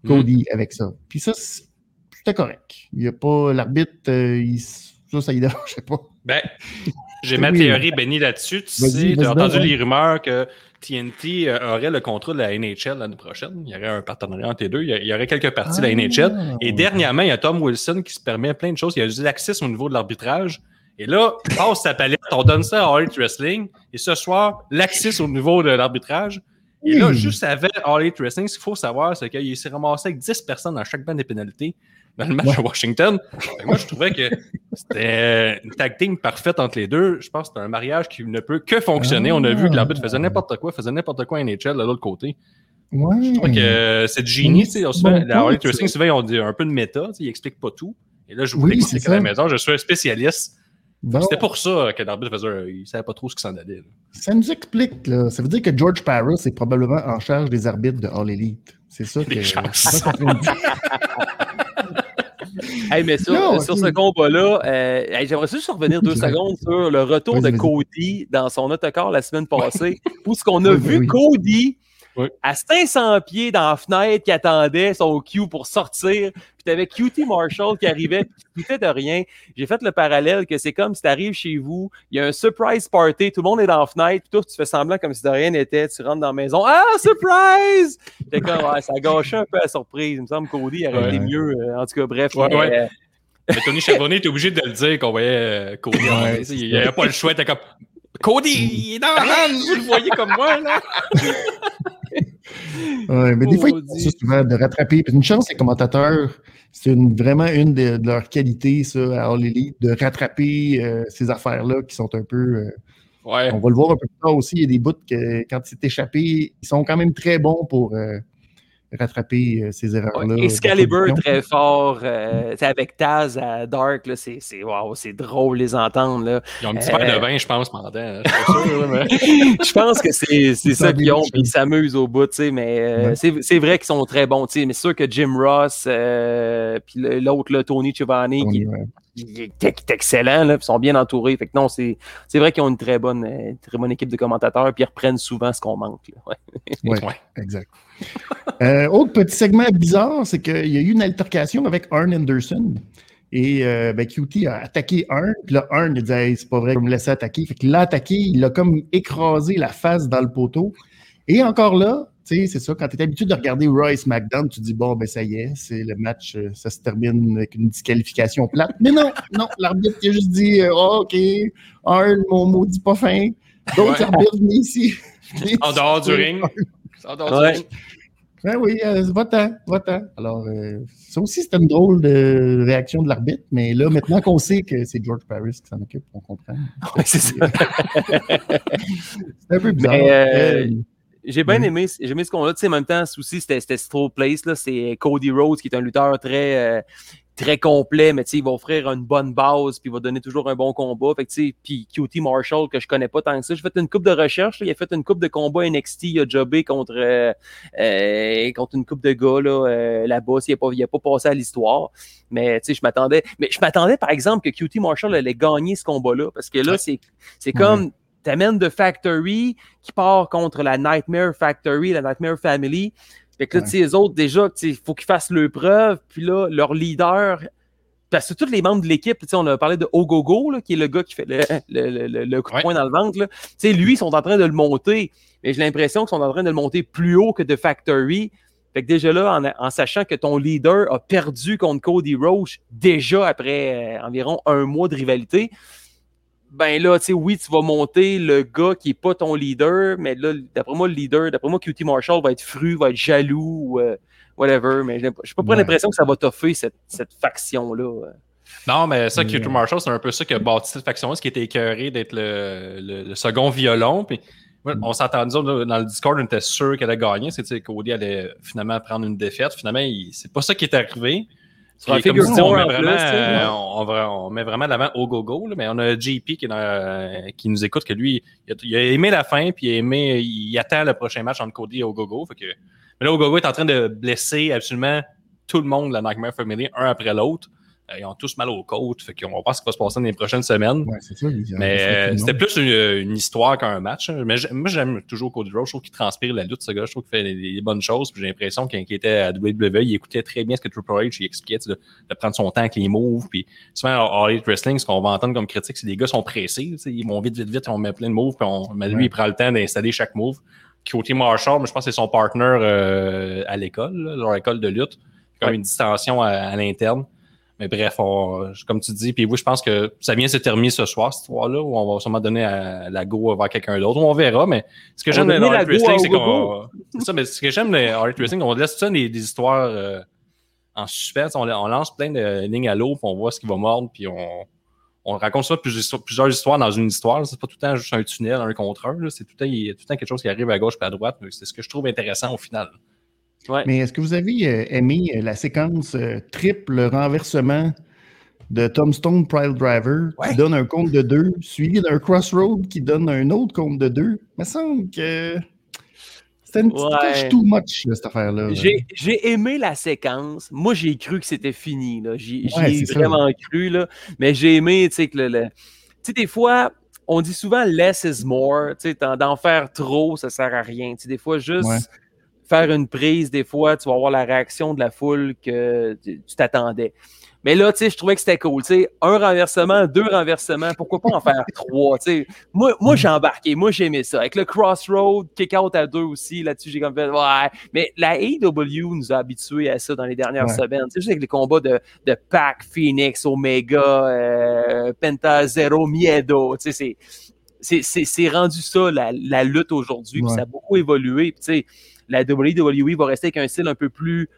Cody mm. avec ça. Puis ça, c'était correct. Il y a pas l'arbitre, euh, ça, ça y dérangeait pas. Ben, j'ai ma théorie, Benny, là-dessus. Tu sais, tu as entendu les rumeurs que TNT euh, aurait le contrat de la NHL l'année prochaine. Il y aurait un partenariat entre les deux. Il y aurait quelques parties de la NHL. Et ah. dernièrement, il y a Tom Wilson qui se permet plein de choses. Il y a du accès au niveau de l'arbitrage. Et là, passe sa palette, on donne ça à All Wrestling. Et ce soir, l'axis au niveau de l'arbitrage. Et là, juste avant All Elite Wrestling, ce qu'il faut savoir, c'est qu'il s'est ramassé avec 10 personnes dans chaque bande des pénalités dans le match à Washington. moi, je trouvais que c'était une tag team parfaite entre les deux. Je pense que c'était un mariage qui ne peut que fonctionner. On a vu que l'arbitre faisait n'importe quoi, faisait n'importe quoi à NHL de l'autre côté. Je trouvais que c'est du génie. Bon, la All Elite Wrestling, souvent, ils ont un peu de méta. Ils n'expliquent pas tout. Et là, je vous oui, expliquer à la maison. Je suis un spécialiste. C'était pour ça que l'arbitre faisait. Il ne savait pas trop ce qui s'en allait. Ça nous explique. Là. Ça veut dire que George Paris est probablement en charge des arbitres de All Elite. C'est ça que. Ça hey, mais sur, sur ce combat-là, euh, j'aimerais juste revenir deux secondes sur le retour de Cody dans son autocar la semaine passée, où ce qu'on a vu Cody à 500 pieds dans la fenêtre qui attendait son cue pour sortir. Puis t'avais QT Marshall qui arrivait, qui fait de rien. J'ai fait le parallèle que c'est comme si t'arrives chez vous, il y a un surprise party, tout le monde est dans la fenêtre, puis toi, tu fais semblant comme si de rien n'était, tu rentres dans la maison, ah, surprise! T'es comme, ça gâchait un peu la surprise. Il me semble qu'Audi aurait été mieux. Euh, en tout cas, bref. Ouais, mais, Tony Charbonnet était obligé de le dire qu'on voyait euh, Cody. il n'y avait pas le choix. T'es comme Cody, il est dans la vous le voyez comme moi, là. ouais, mais des fois, ils souvent de rattraper. Une chance, les commentateurs, c'est vraiment une de, leurs qualités, ça, à All Elite, de rattraper euh, ces affaires-là qui sont un peu. Euh, ouais. On va le voir un peu plus tard aussi. Il y a des bouts que, quand c'est échappé, ils sont quand même très bons pour. Euh, rattraper euh, ces erreurs-là. Excalibur très fort, euh, avec Taz à Dark, c'est wow, drôle les entendre. Là. Ils ont un petit verre de euh, vin, je pense, pendant. je pense que c'est ça qu'ils ont, ils s'amusent au bout, mais c'est vrai qu'ils sont très bons. Mais c'est sûr que Jim Ross, puis l'autre, Tony Giovanni, qui, qui est excellent, là, ils sont bien entourés. Fait que non, c'est vrai qu'ils ont une très bonne, très bonne équipe de commentateurs, puis ils reprennent souvent ce qu'on manque. Oui, ouais, exact. euh, autre petit segment bizarre, c'est qu'il y a eu une altercation avec Arn Anderson. Et euh, ben, QT a attaqué un, puis là, un, il a dit hey, c'est pas vrai, il me laisser attaquer. Fait qu'il l'a attaqué, il a comme écrasé la face dans le poteau. Et encore là, sais, c'est ça, quand tu es habitué de regarder Royce McDonald, tu dis bon, ben ça y est, c'est le match, euh, ça se termine avec une disqualification plate. Mais non, non, l'arbitre qui a juste dit euh, oh, OK, un, mon maudit pas fin. D'autres Ouais. arbitres venus ici. En dehors du ring. En dehors Ouais. du ring. Ben oui, euh, va-t'en, va-t'en. Alors, euh, ça aussi, c'était une drôle de réaction de l'arbitre, mais là, maintenant qu'on sait que c'est George Paris qui s'en occupe, on comprend. C'est ça. C'est un peu bizarre. Mais, euh, Euh, J'ai bien Mhm. aimé, j'ai aimé ce qu'on a. Tu sais, en même temps, aussi, c'était c'était Stro Place. là. C'est Cody Rhodes qui est un lutteur très, euh, très complet, mais tu sais, il va offrir une bonne base, puis il va donner toujours un bon combat. Fait que, tu sais, puis QT Marshall, que je connais pas tant que ça. J'ai fait une coupe de recherche. là. Il a fait une coupe de combat NXT. Il a jobé contre, euh, euh, contre une coupe de gars là, euh, là-bas. Il n'a pas, il a pas passé à l'histoire. Mais tu sais, je m'attendais. Mais je m'attendais, par exemple, que QT Marshall allait gagner ce combat-là. Parce que là, c'est c'est comme. T'amènes de Factory qui part contre la Nightmare Factory, la Nightmare Family. Fait que là, Ouais. tu sais, les autres, déjà, il faut qu'ils fassent leur preuve. Puis là, leur leader, parce que tous les membres de l'équipe, tu sais, on a parlé de Ogogo, là, qui est le gars qui fait le, le- le- le coup de Ouais. poing dans le ventre. là. Tu sais, lui, ils sont en train de le monter. Mais j'ai l'impression qu'ils sont en train de le monter plus haut que de Factory. Fait que déjà là, en, en sachant que ton leader a perdu contre Cody Roach déjà après euh, environ un mois de rivalité, ben là, tu sais, oui, tu vas monter le gars qui est pas ton leader, mais là, d'après moi, le leader, d'après moi, QT Marshall va être fru, va être jaloux, ou euh, whatever, mais j'ai j'ai pas Ouais. l'impression que ça va toffer cette, cette faction-là. Non, mais ça, Q2 euh, Marshall, c'est un peu ça qui a bâti cette faction-là, ce qui était écœuré d'être le, le- le second violon. Puis, ouais, on s'entend, nous autres, dans le Discord, on était sûr qu'elle allait gagner. C'était que Cody allait finalement prendre une défaite. Finalement, c'est pas ça qui est arrivé. Sur un figure on, met en vraiment, plus, euh, on, va- on met vraiment de l'avant au go-go, là, mais on a JP qui, est dans- euh, qui nous écoute, que lui, il a, il a aimé la fin, puis il, a aimé, il attend le prochain match entre Cody et Ogogo. Fait que, mais là, Ogogo est en train de blesser absolument tout le monde, la Nightmare Family, un après l'autre. Euh, Ils ont tous mal aux côtes, fait qu'on va voir ce qui va se passer dans les prochaines semaines. ouais, c'est ça. Mais euh, c'était plus une, une histoire qu'un match. hein. Mais moi, j'aime toujours Cody Rhodes. Je trouve qu'il transpire la lutte, ce gars. Je trouve qu'il fait des, bonnes choses. J'ai l'impression qu'il était à WWE, il écoutait très bien ce que Triple H il expliquait, de, de prendre son temps avec les moves. Puis souvent, à All Wrestling, ce qu'on va entendre comme critique, c'est que les gars sont pressés. Ils vont vite, vite, vite, on met plein de moves. Puis on, mais lui, Ouais. il prend le temps d'installer chaque move. Côté Marshall, mais je pense que c'est son partner euh, à l'école, leur école de lutte. Comme Ouais. une distension à, à l'interne. Mais bref, on- comme tu dis, puis oui, je pense que ça vient se terminer ce soir, cette histoire-là, où on va sûrement donner à, la go vers quelqu'un d'autre. On verra, mais ce que j'aime la go Wrestling, c'est qu'on. C'est ça, mais ce que j'aime Art Wrestling, on laisse ça des, des histoires euh, en suspense. On, on lance plein de lignes à l'eau, puis on voit ce qui va mordre, puis on, on raconte ça plusieurs, plusieurs histoires dans une histoire. C'est pas tout le temps juste un tunnel, un contre un. C'est tout le temps, il y a tout le temps quelque chose qui arrive à gauche et à droite. C'est ce que je trouve intéressant au final. Ouais. Mais est-ce que vous avez euh, aimé euh, la séquence euh, triple renversement de Tom Stone Pride Driver Ouais. qui donne un compte de deux, suivi d'un Crossroad qui donne un autre compte de deux? Il me semble que c'était une petite Ouais. touche too much, cette affaire-là. J'ai j'ai aimé la séquence. Moi, j'ai cru que c'était fini. là. J'y j'y Ouais, ai c'est ça. vraiment cru. Là. Mais j'ai aimé, tu sais, que le. le- Tu sais, des fois, on dit souvent less is more. Tu sais, d'en d'en faire trop, ça sert à rien. Tu sais, des fois, juste Ouais. Faire une prise, des fois, tu vas avoir la réaction de la foule que tu t'attendais. Mais là, tu sais, je trouvais que c'était cool. Tu sais, un renversement, deux renversements, pourquoi pas en faire trois? Tu sais, moi, moi j'ai embarqué, moi, j'ai aimé ça. Avec le crossroad, kick-out à deux aussi, là-dessus, j'ai comme fait, ouais. Mais la AEW nous a habitués à ça dans les dernières Ouais. semaines. Tu sais, juste avec les combats de, de Pac, Phoenix, Omega, euh, Penta, Zero, Miedo. Tu sais, c'est c'est- c'est c'est rendu ça, la, la lutte aujourd'hui. puis Ouais. Ça a beaucoup évolué. Puis, tu sais, la WWE va rester avec un style un peu plus.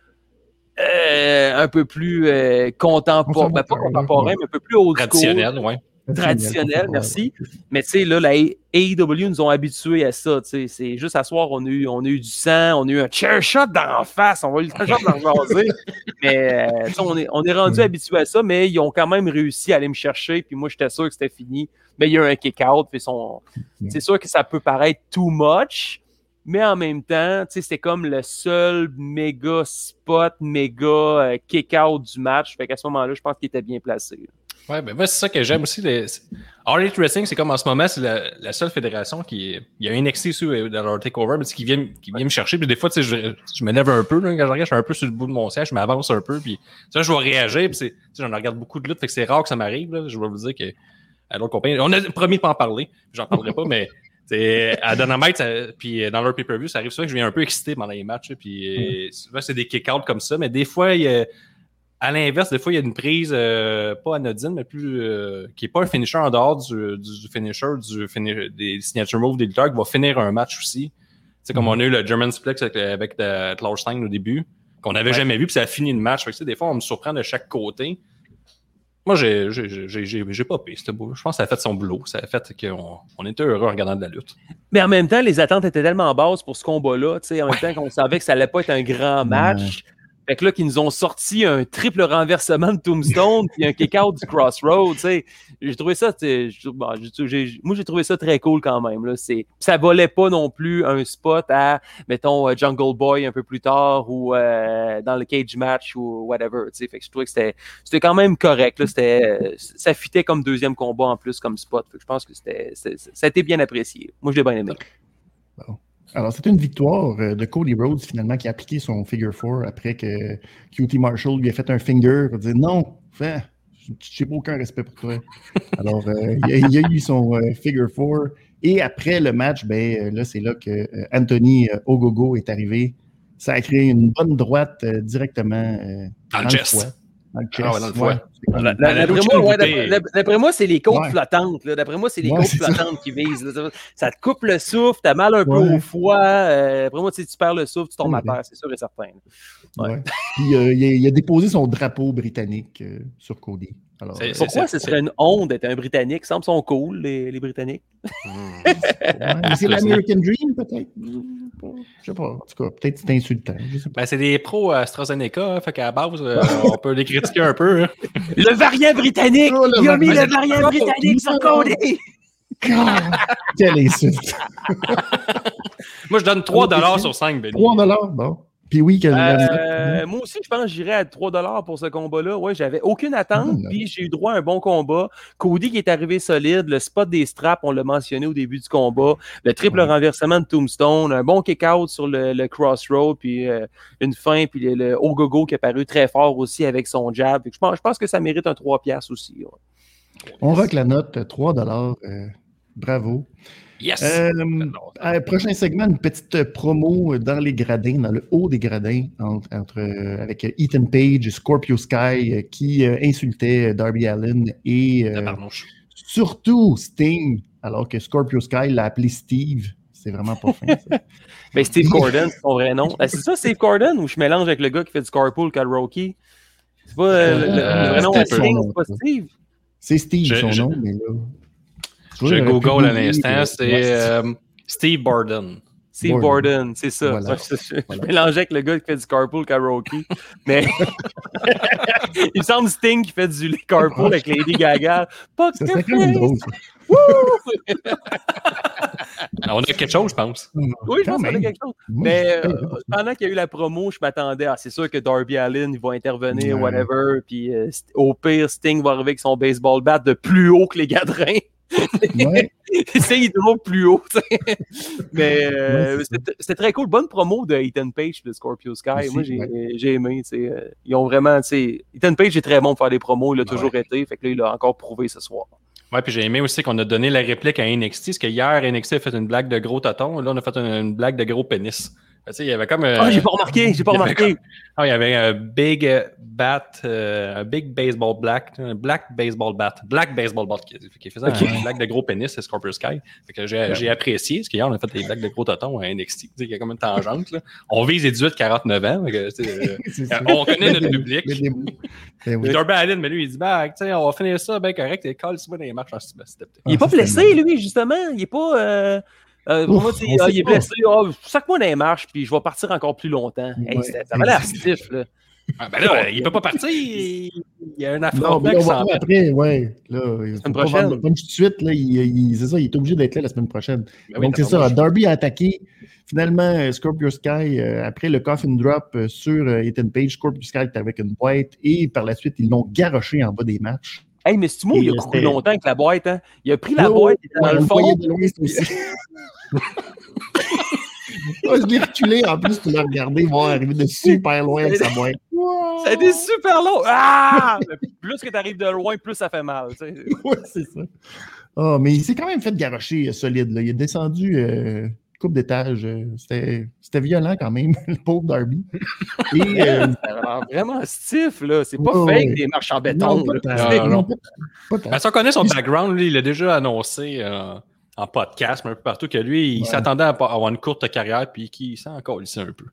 euh, un peu plus euh, contemporain, ben, pas Conservateur, contemporain, ouais. mais un peu plus old school, Traditionnel, ouais. Traditionnel, merci. Mais tu sais, là, la AEW nous ont habitués à ça. C'est juste à soir, on a, eu, on a eu du sang, on a eu un chair shot d'en face, on va eu le chair shot jaser. Mais euh, on est, on est rendu habitués à ça, mais ils ont quand même réussi à aller me chercher. Puis moi, j'étais sûr que c'était fini. Mais il y a eu un kick-out. Puis son... C'est sûr que ça peut paraître too much. Mais en même temps, c'était comme le seul méga spot, méga euh, kick-out du match. Fait qu'à ce moment-là, je pense qu'il était bien placé. Ouais, ben moi, c'est ça que j'aime aussi. les- All Elite Wrestling, c'est comme en ce moment, c'est la, la seule fédération qui. Il y a un NXT sur, euh, dans leur takeover, mais qui vient, qui vient me chercher. Puis des fois, tu sais, je, je me lève un peu là, quand je regarde, je suis un peu sur le bout de mon siège, je m'avance un peu. Puis ça, je vais réagir. Puis c'est- tu sais, j'en regarde beaucoup de luttes, fait que c'est rare que ça m'arrive. là. Je vais vous dire que à l'autre compagnie. On a promis de pas en parler. J'en parlerai pas, mais c'est à Dynamite, ça- puis dans leur pay-per-view, ça arrive souvent que je viens un peu excité pendant les matchs. Puis euh, souvent, c'est des kick-outs comme ça. Mais des fois, il y a- à l'inverse, des fois, il y a une prise euh, pas anodine, mais plus euh, qui n'est pas un finisher en dehors du, du- du finisher, du fini- des signature moves des lutteurs, qui va finir un match aussi. C'est comme on a eu le German Splex avec, avec Klaus Stein au début, qu'on n'avait jamais vu, puis ça a fini le match. Fait que, des fois, on me surprend de chaque côté. Moi, j'ai pas payé, c'était beau. Je pense que ça a fait son boulot. Ça a fait qu'on on était heureux en regardant de la lutte. Mais en même temps, les attentes étaient tellement basses pour ce combat-là, tu sais, en même temps qu'on savait que ça allait pas être un grand match. Fait que là, qu'ils nous ont sorti un triple renversement de Tombstone puis un kick-out du Crossroad, tu sais. J'ai trouvé ça, moi, j'ai trouvé ça très cool quand même, là. C'est, ça volait pas non plus un spot à, mettons, euh, Jungle Boy un peu plus tard ou euh, dans le cage match ou whatever, tu sais. Fait que je trouvais que c'était, quand même correct, là. C'était, ça fitait comme deuxième combat en plus comme spot. Fait que je pense que c'était, c'était- ça a été bien apprécié. Moi, je l'ai bien aimé. Alors, c'était une victoire euh, de Cody Rhodes, finalement, qui a appliqué son figure 4 après que QT Marshall lui a fait un finger pour dire non, fais, je n'ai pas aucun respect pour toi. Alors, euh, il, a, il a eu son euh, figure 4. Et après le match, ben, là, c'est là que euh, Anthony Ogogo est arrivé. Ça a créé une bonne droite directement euh, Dans le chest. foie. Dans le Ah ouais, dans le chest, foie. ouais. D'après moi, d'après- d'après c'est les côtes Ouais. flottantes. D'après moi, c'est les Ouais, côtes ça. flottantes qui visent. là. Ça, te coupe le souffle, t'as mal un peu au foie. euh, après moi, tu sais, tu perds le souffle, tu tombes Ouais, à terre, c'est sûr et certain. Ouais. Ouais. Puis euh, il, a, il a déposé son drapeau britannique euh, sur Cody. Alors, euh, Pourquoi c'est- ce serait une honte d'être un Britannique? Ils semblent sont cool, les, les Britanniques. Hmm. C'est l'American Dream, peut-être? Je sais pas. En tout cas, peut-être c'est insultant. Ben, c'est des pros AstraZeneca, hein, fait qu'à la base, euh, on peut les critiquer un peu. hein. Le variant britannique! Oh, le Il a mis le variant- britannique sur Cody! Ah, Quelle insulte. Moi, je donne 3 Ah, sur 5, Benny. 3 dollars, bon. Puis oui, que Euh, moi aussi, je pense que j'irais à 3 pour ce combat-là. Ouais, j'avais aucune attente, Ah, puis j'ai eu droit à un bon combat. Cody qui est arrivé solide, le spot des straps, on l'a mentionné au début du combat, le triple Ouais. renversement de Tombstone, un bon kick-out sur le, le crossroad, puis euh, une fin, puis le, le Ogogo qui est apparu très fort aussi avec son jab. Je pense, je pense que ça mérite un 3 piastres aussi. ouais. on rock la note, 3 dollars. euh, bravo. Yes! Euh, euh, prochain segment, une petite promo dans les gradins, dans le haut des gradins, entre, entre, euh, avec Ethan Page, Scorpio Sky, qui euh, insultait Darby Allen et euh, surtout Sting, alors que Scorpio Sky l'a appelé Steve. C'est vraiment pas fin, ça. Ben, Steve Gordon, c'est son vrai nom. Ah, c'est ça, Steve Gordon, ou je mélange avec le gars qui fait du carpool karaoke? C'est pas euh, le, le- le vrai nom Sting, c'est pas. Steve? C'est Steve, Je- son je- nom, mais là. Je Google à l'instant, euh, c'est euh, Steve Borden. Steve Borden. C'est ça. Voilà. Je, je Voilà. mélangeais avec le gars qui fait du carpool karaoke. Mais il me semble Sting qui fait du carpool avec Lady Gaga. Pas que quand même drôle, ça. On a quelque chose, je pense. Oui, je pense qu'on a quelque chose. Mais euh, pendant qu'il y a eu la promo, je m'attendais à c'est sûr que Darby Allin il va intervenir, Ouais. whatever. Puis euh, au pire, Sting va arriver avec son baseball bat de plus haut que les gadrins. Ouais. est toujours plus haut. Mais euh, Ouais, c'était c'était très cool. Bonne promo de Ethan Page de Scorpio Sky. Aussi, Moi, j'ai ouais. aimé. euh, ils ont vraiment. Ethan Page est très bon pour faire des promos. Il a toujours été. Fait que là, il a encore prouvé ce soir. Ouais, puis j'ai aimé aussi qu'on a donné la réplique à NXT, parce que hier, NXT a fait une blague de gros tonton, là, on a fait une, une blague de gros pénis. Il y avait comme. euh, Ah, j'ai pas remarqué. J'ai pas remarqué. Ah, il y avait un big euh, bat, euh, un big baseball black, un black baseball bat, black baseball bat qui, qui faisait un blague de gros pénis, c'est Scorpio Sky. Fait que j'ai j'ai apprécié, parce qu'hier, on a fait des blagues de gros totons à NXT. Il y a comme une tangente, là. On vise les 18-49 ans. que, euh, on connaît notre public. Ben Darby Allin, mais lui, il dit, bah, on va finir ça, ben correct, et colle, c'est moi dans les matchs en style. Il est pas blessé, lui, justement. Il est pas. Euh, euh, Ouf, moi, tu sais, on ah, il est blessé. Ah, Sac-moi dans les marches, puis je vais partir encore plus longtemps. Hey, Ouais. ça ça m'a l'air stiff, là. Ah, ben là, il peut pas partir, il y a un Non, affrontement qui va s'en voir vient. après, ouais. Là, faut pas prochaine. vendre tout de suite. Là, il, il- c'est ça, il est obligé d'être là la semaine prochaine. Ben oui, Donc, c'est ça. Darby a attaqué. Finalement, euh, Scorpio Sky, euh, après le coffin drop sur euh, Ethan Page, Scorpio Sky est avec une boîte et par la suite, ils l'ont garoché en bas des matchs. Hey, mais Stumo, il a couru c'était- longtemps avec la boîte. Hein? Il a pris la Ouais, boîte, il était ouais, dans le fond. de loin, aussi. Ah, je l'ai reculé, en plus, tu l'as regardé voir arriver de super loin avec sa boîte. Ça a été super long. Ah! Plus que tu arrives de loin, plus ça fait mal. tu sais. Ouais, c'est ça. Ah, mais il s'est quand même fait garocher euh, solide. Là. Il est descendu euh, coupe d'étage. euh, C'était c'était violent quand même, le pauvre Darby. Et, euh, vraiment stiff, là. C'est pas Ouais, fake ouais. des marches en béton. non, là. pas. Pas. Ben, si on connaît son background, lui, il a déjà annoncé euh, en podcast, mais un peu partout, que lui, il Ouais. s'attendait à avoir une courte carrière, puis qu'il s'en encore un peu.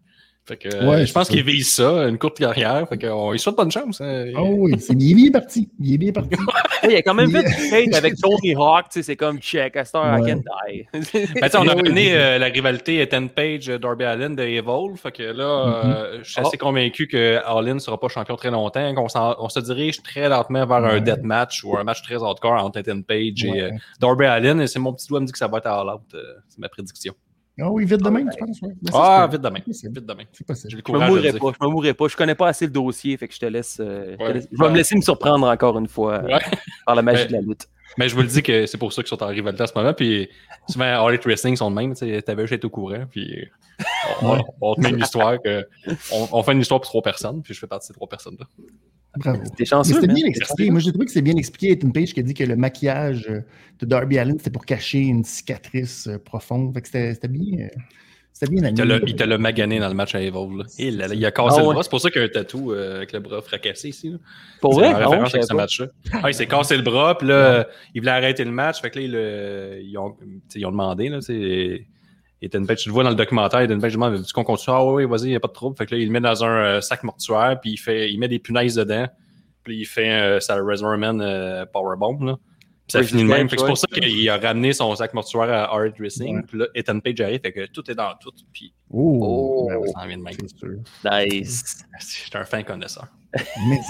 Fait que, euh, Ouais, je pense qu'il vise ça, une courte carrière. Fait que, on- il souhaite bonne chance. hein. Ah oui, c'est- il est bien parti. Il est bien parti. Ouais, il a quand même fait du hate avec Tony Hawk. tu sais, C'est comme check, à I Ouais. can die. Ben, tu sais, on a ramené oui. euh, la rivalité Ethan Page, euh, Darby Allen de Evolve. Fait que là, euh, je suis assez convaincu que Allin ne sera pas champion très longtemps, qu'on s'en- on se dirige très lentement vers un death match ou un match très hardcore entre Ethan Page et euh, Darby Allen. Et c'est mon petit doigt me dit que ça va être All Out. euh, c'est ma prédiction. Ah oui, vite de même, tu penses? Ouais. Ben, Ah, vite demain. Vite demain. Je me le mourrai pas, je me mourrai pas. Je connais pas assez le dossier, fait que je te laisse. euh, je te Ouais. laisse- je vais me laisser me surprendre encore une fois euh, Ouais. par la magie de la lutte. Mais je vous le dis que c'est pour ça qu'ils sont en rivalité à ce moment. Puis souvent, All Elite Wrestling sont de même. T'avais juste été au courant. Puis on, Ouais. on te met une histoire que. On, on fait une histoire pour trois personnes. Puis je fais partie de ces trois personnes-là. Bravo. Chanceux. c'était bien expliqué. Moi, j'ai trouvé que c'est bien expliqué. Ethan Page qui a dit que le maquillage euh, de Darby Allen, c'était pour cacher une cicatrice euh, profonde. Fait que c'était c'était bien, euh, c'était bien Il te l'a- animé. il te l'a magané dans le match à Evolve. Là, il a cassé Ah le ouais. bras. C'est pour ça qu'il y a un tatou euh, avec le bras fracassé ici. là. Pour C'est vrai? en Ah référence ce match-là. Ah, il s'est cassé le bras, puis là, euh, il voulait arrêter le match. Fait que là, il, euh, ils, ont, ils ont demandé, là, Ethan Page, tu le vois dans le documentaire, Page demande, est-ce qu'on continue? Ah oui, vas-y, il n'y a pas de trouble. Fait que là, il le met dans un euh, sac mortuaire, puis il, fait, il met des punaises dedans, puis il fait euh, sa Reservoir euh, Powerbomb, là. Puis ça Oui, finit de même. vrai, Fait que c'est pour ça qu'il a ramené son sac mortuaire à Hard Racing, Ouais. puis là, Ethan Page arrive, fait que tout est dans tout, puis Oh, Oh. ben ça en vient de même. Nice. J'étais un fin connaisseur. Mais,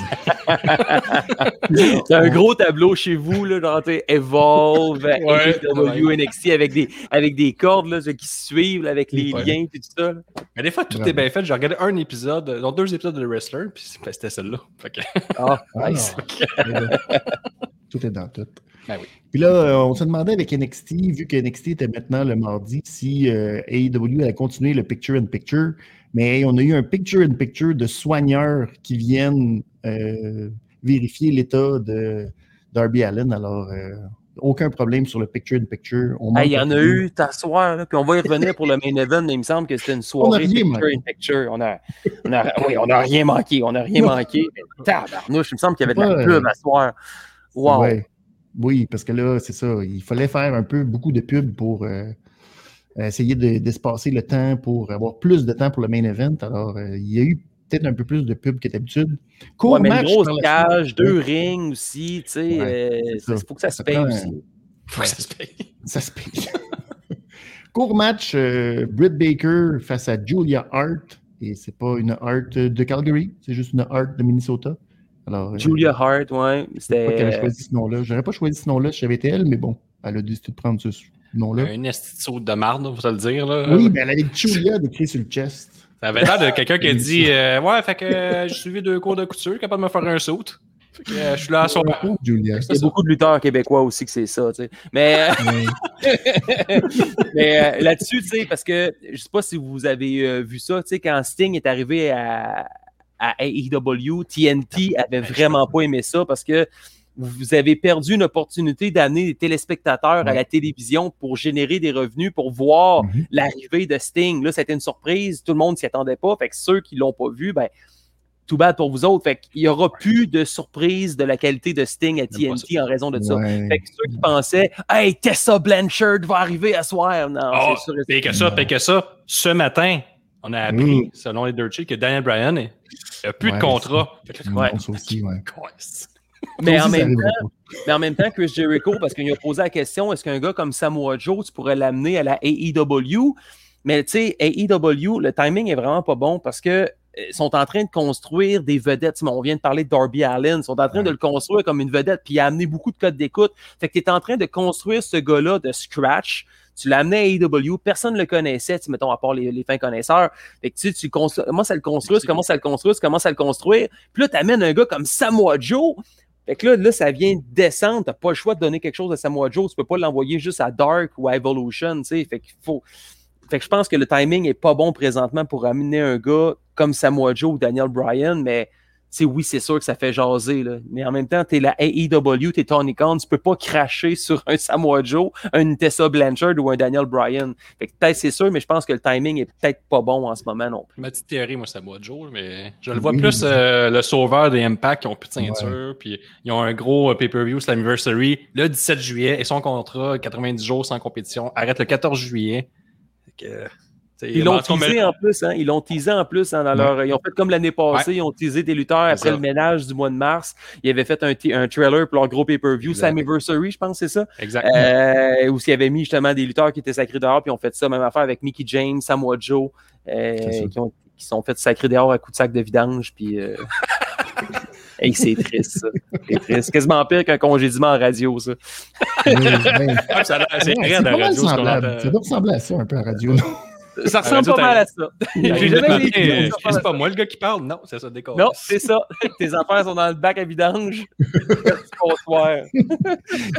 T'as un gros tableau chez vous, là, dans tes Evolve, Ouais. AEW, NXT, avec des, avec des cordes là, qui se suivent, là, avec les Ouais. liens et tout ça. là. Mais des fois, tout est bien fait. J'ai regardé un épisode, euh, non, deux épisodes de The Wrestler, puis c'est- c'était celle-là. Fait que, Ah, Ah, nice. tout est dans tout. Ben oui. Puis là, euh, on se demandait avec NXT, vu que NXT était maintenant le mardi, si euh, AEW allait continuer le picture-in-picture. Mais hey, on a eu un picture-in-picture de soigneurs qui viennent euh, vérifier l'état de Darby Allen. Alors, euh, aucun problème sur le picture-in-picture. On Ah, Il y en a eu t'asseoir, là, puis on va y revenir pour le main event, mais il me semble que c'était une soirée picture in picture. On a, on a, oui, on a rien manqué, on a rien manqué. Mais tabarnouche, il me semble qu'il y avait de la pub à soir. Wow. Ouais. Oui, parce que là, c'est ça. Il fallait faire un peu beaucoup de pubs pour euh, essayer de- d'espacer le temps pour avoir plus de temps pour le main event. Alors, euh, il y a eu peut-être un peu plus de pubs que d'habitude. Court Ouais, mais une match grosse cage, deux rings aussi, tu sais. Ouais, euh, faut que ça se paye prend un- aussi. faut que ça se paye. Ça se paye. Court match, euh, Britt Baker face à Julia Hart. Et c'est pas une Hart de Calgary, c'est juste une Hart de Minnesota. Alors, euh, Julia Hart, ouais. je sais pas qu'elle a C'était. choisi ce nom-là. J'aurais pas choisi ce nom-là si j'avais été elle, mais bon, elle a décidé de prendre ce nom-là. Un esti de de marde, faut te le dire. Là. Oui, mais elle avait Julia décrit sur le chest. Ça avait l'air de quelqu'un qui a dit euh, Ouais, fait que euh, j'ai suivi deux cours de couture, capable de me faire un saut. Fait que euh, je suis là à son. Julia. Il y a beaucoup de lutteurs québécois aussi que c'est ça, tu sais. Mais, mais euh, là-dessus, tu sais, parce que je sais pas si vous avez euh, vu ça, tu sais, quand Sting est arrivé à, à AEW, TNT avait vraiment pas aimé ça parce que vous avez perdu une opportunité d'amener des téléspectateurs à la télévision pour générer des revenus, pour voir Mhm. l'arrivée de Sting. Là, c'était une surprise, tout le monde s'y attendait pas. Fait que ceux qui l'ont pas vu, ben, tout bad pour vous autres. Fait qu'il y aura plus de surprise de la qualité de Sting à TNT en raison de ça. Fait que ceux qui pensaient, hey, Tessa Blanchard va arriver à soir. Non, Oh, c'est sûr. et que ça, pire que ça. Ce matin, on a appris, Mm. selon les Dirt Sheets, que Daniel Bryan n'a plus Ouais, de contrat. Ouais, aussi, ouais. Mais en, même temps, mais en même temps, Chris Jericho, parce qu'il a posé la question, est-ce qu'un gars comme Samoa Joe, tu pourrais l'amener à la AEW? Mais tu sais, AEW, le timing est vraiment pas bon parce que euh, sont en train de construire des vedettes. On vient de parler de Darby Allen. Ils sont en train Ouais. de le construire comme une vedette, puis il a amené beaucoup de codes d'écoute. Fait que tu es en train de construire ce gars-là de scratch. Tu l'as amené à AEW, personne ne le connaissait, tu mettons, à part les, les fins connaisseurs. Fait que tu tu commences à le construire, tu commences à le construire, tu commences à le construire. Puis là, tu amènes un gars comme Samoa Joe. Fait que là, là, ça vient descendre. T'as pas le choix de donner quelque chose à Samoa Joe. Tu peux pas l'envoyer juste à Dark ou à Evolution, tu sais. Fait qu'il faut. Fait que je pense que le timing est pas bon présentement pour amener un gars comme Samoa Joe ou Daniel Bryan, mais sais, oui, c'est sûr que ça fait jaser, là. mais en même temps, tu es la AEW, tu es Tony Khan, tu peux pas cracher sur un Samoa Joe, un Tessa Blanchard ou un Daniel Bryan. Fait que peut-être c'est sûr, mais je pense que le timing est peut-être pas bon en ce moment non plus. Ma petite théorie, moi, Samoa Joe, mais je le vois plus euh, le sauveur des Impact qui ont plus de ceinture, puis ils ont un gros euh, pay-per-view, c'est l'anniversary, le 17 juillet, et son contrat, 90 jours sans compétition, arrête le 14 juillet. Fait que, ils l'ont teasé en plus, hein? Ils l'ont teasé en plus hein, dans leur. Ils ont fait comme l'année passée, ils ont teasé des lutteurs après le ménage du mois de mars. Ils avaient fait un, un trailer pour leur gros pay-per-view, Samiversary, je pense, c'est ça? Exactement. Euh, où ils avaient mis justement des lutteurs qui étaient sacrés dehors, puis ils ont fait ça, même affaire avec Mickey James, Samoa Joe, euh, qui, ont, qui sont fait sacrés dehors à coups de sac de vidange, puis. Euh... Hey, c'est triste, ça. C'est triste. Quasiment pire qu'un congédiement en radio, ça. Oui, oui. Ah, c'est très la radio. Ça doit ressembler à ça un peu à radio. Ça ressemble pas mal à ça. J'ai jamais C'est pas moi le gars qui parle. Non, c'est ça, décor. Non, c'est ça. Tes affaires sont dans le bac à vidange.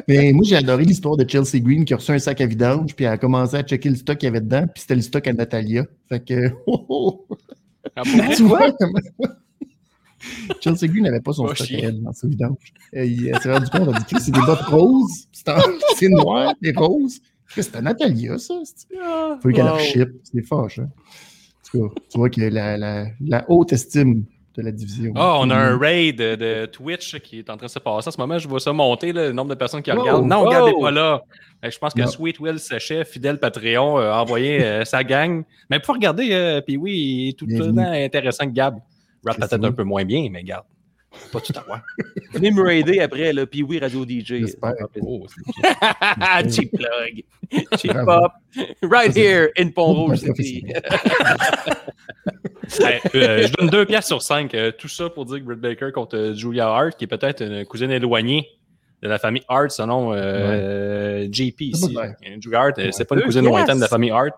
Mais moi, j'ai adoré l'histoire de Chelsea Green qui a reçu un sac à vidange, puis elle a commencé à checker le stock qu'il y avait dedans, puis c'était le stock à Natalia. Fait que. Oh, oh. Ah, tu vois Chelsea Green n'avait pas son stock à elle dans sa vidange. Il s'est rendu compte, elle a dit c'est des bottes roses, c'est noir, des roses. C'était Natalia, ça. Ah, Faut qu'elle wow. ship. C'est fâche. Hein? En tout cas, tu vois qu'il y a la, la, haute estime de la division. Ah, on a un raid de, Twitch qui est en train de se passer. En ce moment, je vois ça monter, le nombre de personnes qui regardent. Non, regardez pas là. Je pense que Sweet Will Sachet, fidèle Patreon, a envoyé euh, sa gang. Mais pour regarder, euh, puis oui, il est tout le temps intéressant que Gab. Rap peut-être un peu moins bien, mais garde. Pas tout à voir. Venez me raider après, là, puis oui, Radio DJ. Oh, Cheap plug. Cheap pop. Right here in Pont-Rouge City. euh, je donne deux pièces sur cinq. Euh, tout ça pour dire que Britt Baker contre euh, Julia Hart, qui est peut-être une cousine éloignée de la famille Hart, selon euh, JP ici. Julia Hart, c'est pas une cousine lointaine de la famille Hart.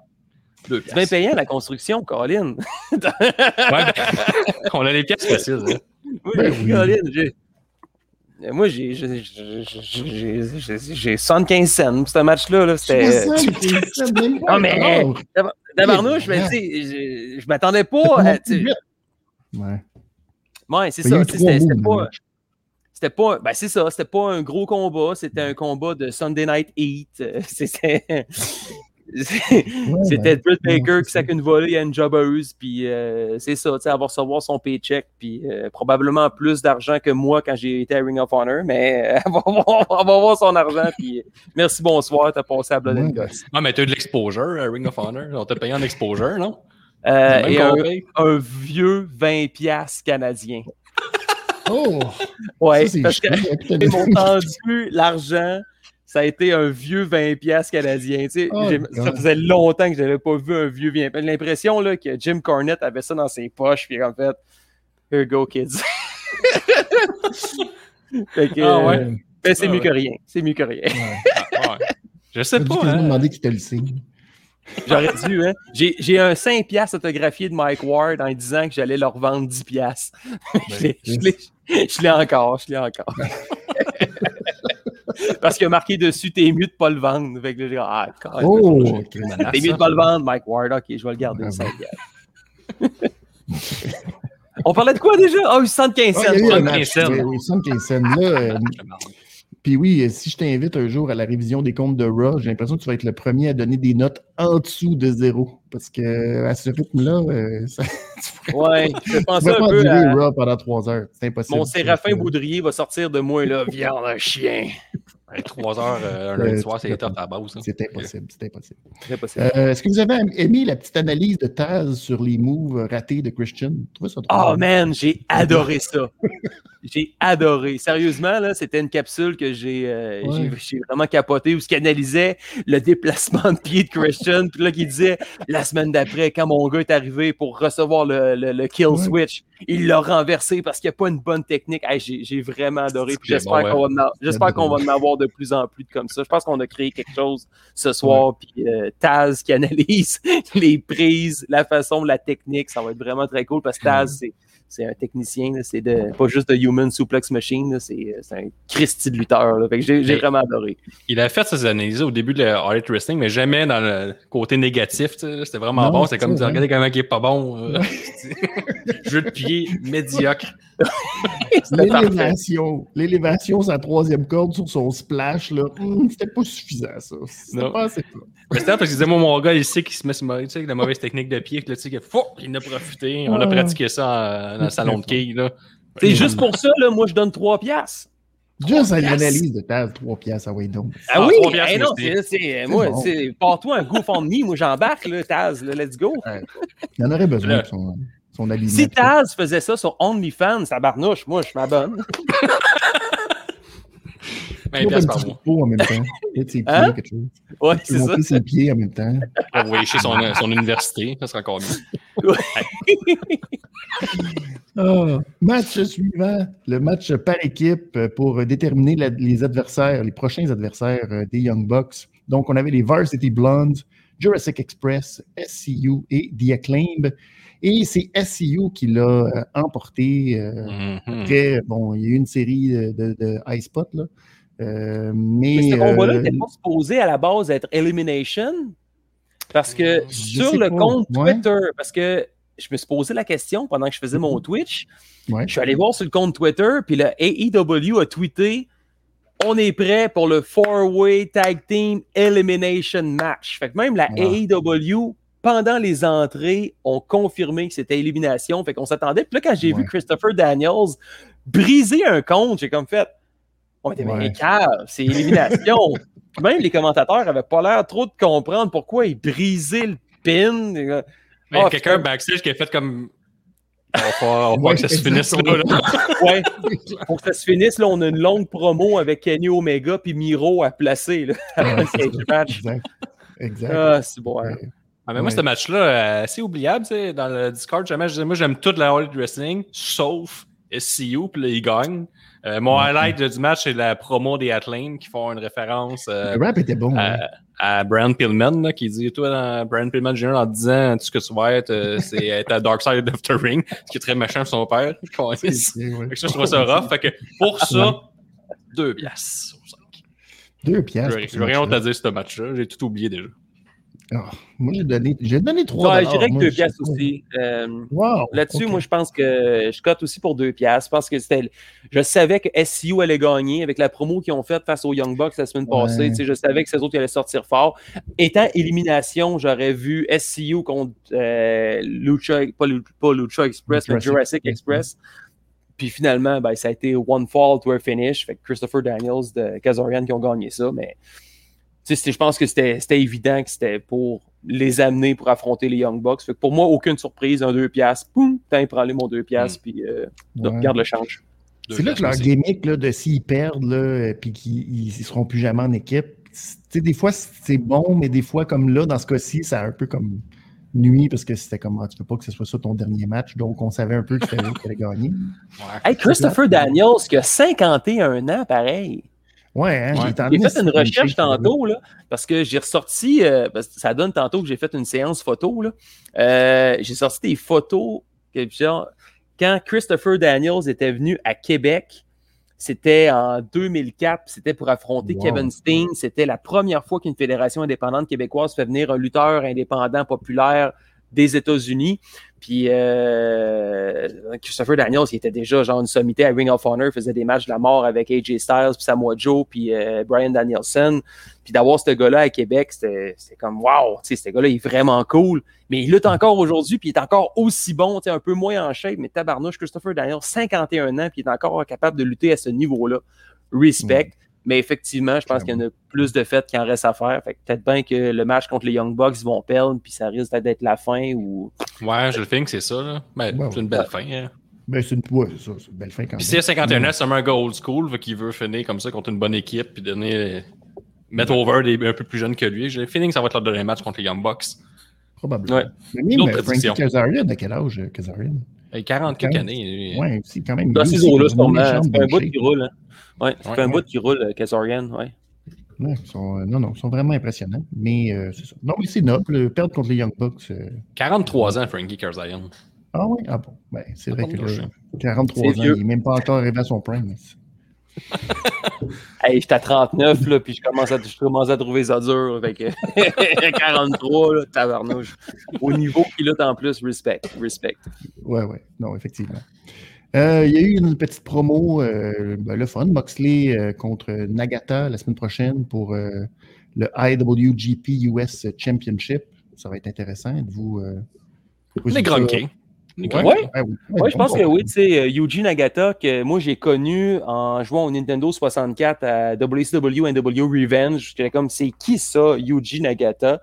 C'est bien payant la construction, Colin. ouais, ben, on a les pièces faciles. Hein. Ben oui. Moi, j'ai 75 cents pour ce match-là. Là, c'était. Non, mais. Tabarnouche, mais tu je m'attendais pas à. Ouais. Ouais, c'est ça. C'était pas. C'était pas. Ben, c'est ça. C'était pas un gros combat. C'était un combat de Sunday Night Heat. C'était. C'était Britt Baker qui sac une volée à une jobbeuse, puis euh, c'est ça, tu sais, elle va recevoir son paycheck, puis euh, probablement plus d'argent que moi quand j'ai été à Ring of Honor, mais elle, va avoir, son argent, puis merci, bonsoir, t'as passé à Blood and Guts. Ah, mais t'as eu de l'exposure à Ring of Honor, on t'a payé en exposure, non? Euh, et un, un, vieux 20$ canadien. Oh! Ouais, parce qu'ils m'ont tendu l'argent ça a été un vieux 20$ canadien. Oh, ça faisait longtemps que je n'avais pas vu un vieux 20$. J'ai l'impression que Jim Cornette avait ça dans ses poches, puis en fait, here you go, kids. fait que, ah ouais. Ben, c'est ah mieux que rien. C'est mieux que rien. Ah, je sais pas. Je hein. demander qui te le signe. J'aurais dû, hein. J'ai un 5$ autographié de Mike Ward en disant que j'allais leur vendre 10$. Ben, je l'ai encore, je l'ai encore. Parce qu'il a marqué dessus, t'es mieux de pas le vendre. Fait que ah, oh, t'es mieux de pas le vendre, Mike Ward. Ok, je vais le garder. ça. On parlait de quoi déjà? Ah, oh, 75 cents. 75 cents. Oui, 75 cents. Là, euh, puis oui, si je t'invite un jour à la révision des comptes de Raw, j'ai l'impression que tu vas être le premier à donner des notes en dessous de zéro. Parce que à ce rythme-là, euh, ça, tu ouais, je pense un pas peu à... Raw pendant trois heures. C'est impossible. Mon Séraphin Boudrier va sortir de moi, là, viande un chien. Trois heures euh, un lundi soir, c'est top à base. C'est impossible, c'est impossible. Euh, Est-ce que vous avez aimé la petite analyse de Taz sur les moves ratés de Christian? Oh man, j'ai adoré ça. j'ai adoré. Sérieusement, là, c'était une capsule que j'ai euh, vraiment capoté où ce analysait le déplacement de pied de Christian, puis là, qui disait la semaine d'après, quand mon gars est arrivé pour recevoir le, le, kill switch, il l'a renversé parce qu'il n'y a pas une bonne technique. j'ai vraiment adoré. J'espère qu'on va, en avoir de plus en plus comme ça. Je pense qu'on a créé quelque chose ce soir. Puis euh, Taz qui analyse les prises, la façon, la technique, ça va être vraiment très cool parce que Taz, c'est un technicien, c'est de, pas juste de Human Suplex Machine, là, c'est c'est un Christy de lutteur. que j'ai vraiment adoré. Il a fait ses analyses au début de All Wrestling, mais jamais dans le côté négatif. C'était vraiment Non, bon. c'est C'était comme ça, dire, regardez comment il est pas bon. euh, Jeu de pied médiocre. L'élévation, l'élévation la troisième corde sur son splash, là, hum, c'était pas suffisant, ça. C'était Non. pas assez fort. Mais c'était parce qu'il disait, moi, mon gars, il sait qu'il se met sur tu sais, avec la mauvaise technique de pied. que Là, tu sais, que, il en a profité. On a pratiqué ça en- dans le salon de quilles. Là. C'est juste pour ça, là, moi, je donne 3 piastres. Juste à l'analyse de Taz, 3 piastres, ah oui, donc. Ah, Ah, oui, trois piastres, hey, non, c'est, c'est- moi, bon. c'est, pars-toi un GoFundMe, moi j'embarque, là, Taz, là, let's go. Il en aurait besoin de son, son aliment. Si Taz faisait ça sur OnlyFans, ça barnouche, moi je m'abonne. 20 piastres par mois. en même temps. Ses pieds, Hein? quelque chose. Ouais, c'est ça. monter ses pieds en même temps. Pour voyager chez son, son université. Ça sera encore mieux. Ah, match suivant, le match par équipe pour déterminer la- les adversaires, les prochains adversaires euh, des Young Bucks. Donc, on avait les Varsity Blondes, Jurassic Express, SCU et The Acclaimed. Et c'est SCU qui l'a euh, emporté. euh, Mhm. Après, bon, il y a eu une série de, de, de high spot, là. Euh, mais. Mais ce combat-là euh, n'était pas supposé à la base être Elimination? Parce que sur le pas, compte ouais. Twitter, parce que je me suis posé la question pendant que je faisais mon Twitch, ouais. je suis allé voir sur le compte Twitter, puis le AEW a tweeté On est prêt pour le four-way tag team elimination match. Fait que même la. AEW, pendant les entrées, ont confirmé que c'était élimination. Fait qu'on s'attendait. Puis là, quand j'ai Ouais. vu Christopher Daniels briser un compte, j'ai comme fait On était Ouais. mais cave, c'est élimination. Même les commentateurs avaient pas l'air trop de comprendre pourquoi ils brisaient le pin. Mais il y a Ah, quelqu'un backstage qui a fait comme. On va pas, on va pas Ouais, que ça se finisse on là. là. Ouais, pour que ça se finisse, là, on a une longue promo avec Kenny Omega puis Miro à placer là, avant le cage match. Exact. Exact. Ah, c'est bon. hein. Ouais. Ah, mais moi, ce match-là, euh, assez oubliable. tu sais, Dans le Discord, jamais, je disais, moi, j'aime toute la All Wrestling, sauf SCU, puis là, ils gagnent. Euh, mon highlight de- du match, c'est la promo des Atlane qui font une référence euh, Le rap était bon. À Brian Pillman, là, qui dit Toi, dans Brian Pillman Jr., en disant tout ce que tu vas être, euh, c'est être à Dark Side of the Ring, ce qui est très méchant pour son père. C'est- ouais. que ça, je trouve ça rough. Fait que pour ça, deux piastres. sur cinq. Deux piastres. Je n'ai rien honte à dire ce match-là. J'ai tout oublié déjà. Ah, moi, j'ai donné, j'ai donné trois. Ouais, je dollars, dirais que moi, deux je sais piastres pas. aussi. Euh, Wow, Là-dessus, moi, je pense que je cote aussi pour deux piastres. Parce que c'était. Je savais que SCU allait gagner avec la promo qu'ils ont faite face aux Young Bucks la semaine passée. Ouais. Tu sais, Je savais que ces autres allaient sortir fort. Étant élimination, j'aurais vu SCU contre euh, Lucha, pas, Lu- pas Lucha Express, mais Jurassic Express. Puis finalement, ben, ça a été one fall to a finish. Fait que Christopher Daniels de Kazarian qui ont gagné ça. Mais je pense que c'était c'était évident que c'était pour les amener pour affronter les Young Bucks. Fait que pour moi, aucune surprise, un 2 piastres. Poum, tiens, prends-les mon 2 piastres, puis euh, Ouais. garde le change. Deux C'est là que leur gimmick là, de s'ils perdent là, euh, puis qu'ils ne seront plus jamais en équipe. c'est- tu sais, des fois, c'est bon, mais des fois, comme là, dans ce cas-ci, ça a un peu comme nuit parce que c'était comme ah, tu peux pas que ce soit ça ton dernier match. Donc, on savait un peu que c'était eux qui allait gagner. Ouais. Hey, Christopher Daniels, qui a 51 ans, pareil. Ouais, hein, Ouais. j'ai fait une recherche tantôt, là, parce que j'ai ressorti, euh, parce que ça donne tantôt que j'ai fait une séance photo, là. Euh, j'ai sorti des photos, que, genre, quand Christopher Daniels était venu à Québec, c'était en 2004, c'était pour affronter Wow. Kevin Steen. C'était la première fois qu'une fédération indépendante québécoise fait venir un lutteur indépendant populaire des États-Unis. Puis euh, Christopher Daniels, il était déjà genre une sommité à Ring of Honor, faisait des matchs de la mort avec AJ Styles, puis Samoa Joe, puis euh, Brian Danielson. Puis d'avoir ce gars-là à Québec, c'était comme wow, ce gars-là est vraiment cool. Mais il lutte encore aujourd'hui, puis il est encore aussi bon, un peu moins en shape, mais tabarnouche, Christopher Daniels, 51 ans, puis il est encore capable de lutter à ce niveau-là. Respect. Mais effectivement, je pense qu'il y en a plus de fêtes qu'il en reste à faire. Fait que peut-être bien que le match contre les Young Bucks ils vont perdre, puis ça risque d'être la fin ou. Ouais, je le think, c'est ça. Là. Ben, Ouais, c'est une belle fin. hein. Ben, c'est une, ouais, c'est ça, c'est une belle fin quand Puis même. si à 51 ans, c'est un gars old school qu'il veut finir comme ça contre une bonne équipe puis donner. mettre over des un peu plus jeunes que lui. J'ai le feeling que ça va être leur dernier match contre les Young Bucks. Probablement. Ouais. Mais euh, Frankie. Kazarian, à quel âge, euh, Kazarian? Il a 40 quelques années. Ouais, aussi, quand même. Dans ces eaux-là, méchante C'est un bout qui roule. Hein. Ouais, c'est un bout qui roule, euh, Kazarian. Ouais. Ouais, ils sont, euh, non, non, ils sont vraiment impressionnants. Mais euh, c'est ça. Non, mais c'est noble. euh, Perdre contre les Young Bucks. euh, 43 ans, Frankie Kazarian. Ah oui? Ah bon. Ben, c'est vrai que prochain. là, 43 C'est ans, vieux. il n'est même pas encore arrivé à son prime. Hey, j'étais à 39, là, puis je commence à, je commence à trouver ça dur. Fait que 43, là, tabarnouche. Au niveau qu'il a en plus, respect. Respect. Ouais, ouais. Non, effectivement. Euh, il y a eu une petite promo, euh, ben, le fun, Moxley euh, contre Nagata la semaine prochaine pour euh, le IWGP US Championship. Ça va être intéressant. Êtes-vous. Euh, Les Ouais. Ouais. ouais, oui. Oui, je pense que oui. Tu sais, euh, Yuji Nagata, que moi j'ai connu en jouant au Nintendo 64 à WCW NW Revenge. J'étais comme, c'est qui ça, Yuji Nagata?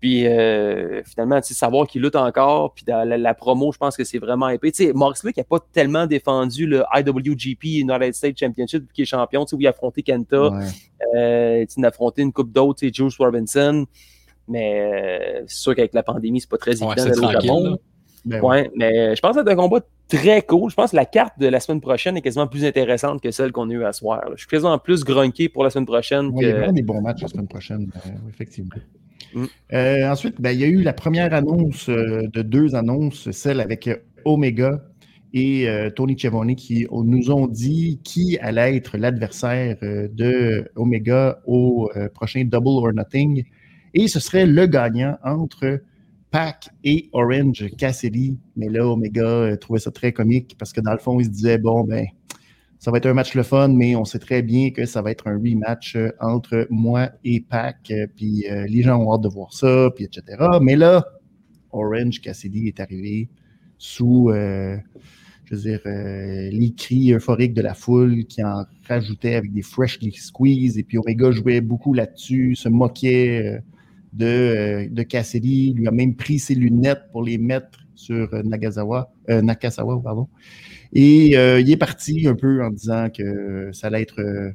Puis euh, finalement, tu sais, savoir qu'il lutte encore, puis dans la, la promo, je pense que c'est vraiment épais. Tu sais, Moxley qui n'a pas tellement défendu le IWGP United States Championship, qui est champion, tu sais, où il a affronté Kenta, Ouais. euh, tu sais, il a affronté une coupe d'autres, tu sais, Juice Robinson. Mais euh, c'est sûr qu'avec la pandémie, c'est pas très évident c'est d'aller au Japon. Ben ouais. Ouais, mais je pense que c'est un combat très cool. Je pense que la carte de la semaine prochaine est quasiment plus intéressante que celle qu'on a eue à soir. là. Je suis quasiment plus grunqué pour la semaine prochaine Ouais, il y a vraiment des bons matchs la semaine prochaine, euh, effectivement. Mm. Euh, ensuite, ben, il y a eu la première annonce euh, de deux annonces, celle avec Omega et Tony Schiavone qui nous ont dit qui allait être l'adversaire de Omega au prochain Double or Nothing. Et ce serait le gagnant entre Pac et Orange Cassidy. Mais là, Omega euh, trouvait ça très comique parce que dans le fond, il se disait bon, ben, ça va être un match le fun, mais on sait très bien que ça va être un rematch euh, entre moi et Pac. euh, Puis les gens ont hâte de voir ça, puis etc. Mais là, Orange Cassidy est arrivé sous, euh, je veux dire, les cris euphoriques de la foule qui en rajoutait avec des freshly squeeze. Et puis Omega jouait beaucoup là-dessus, se moquait de, euh, de Cassidy, lui a même pris ses lunettes pour les mettre sur euh, Nagasawa, euh, Nakasawa, pardon. Et il est parti un peu en disant que ça allait être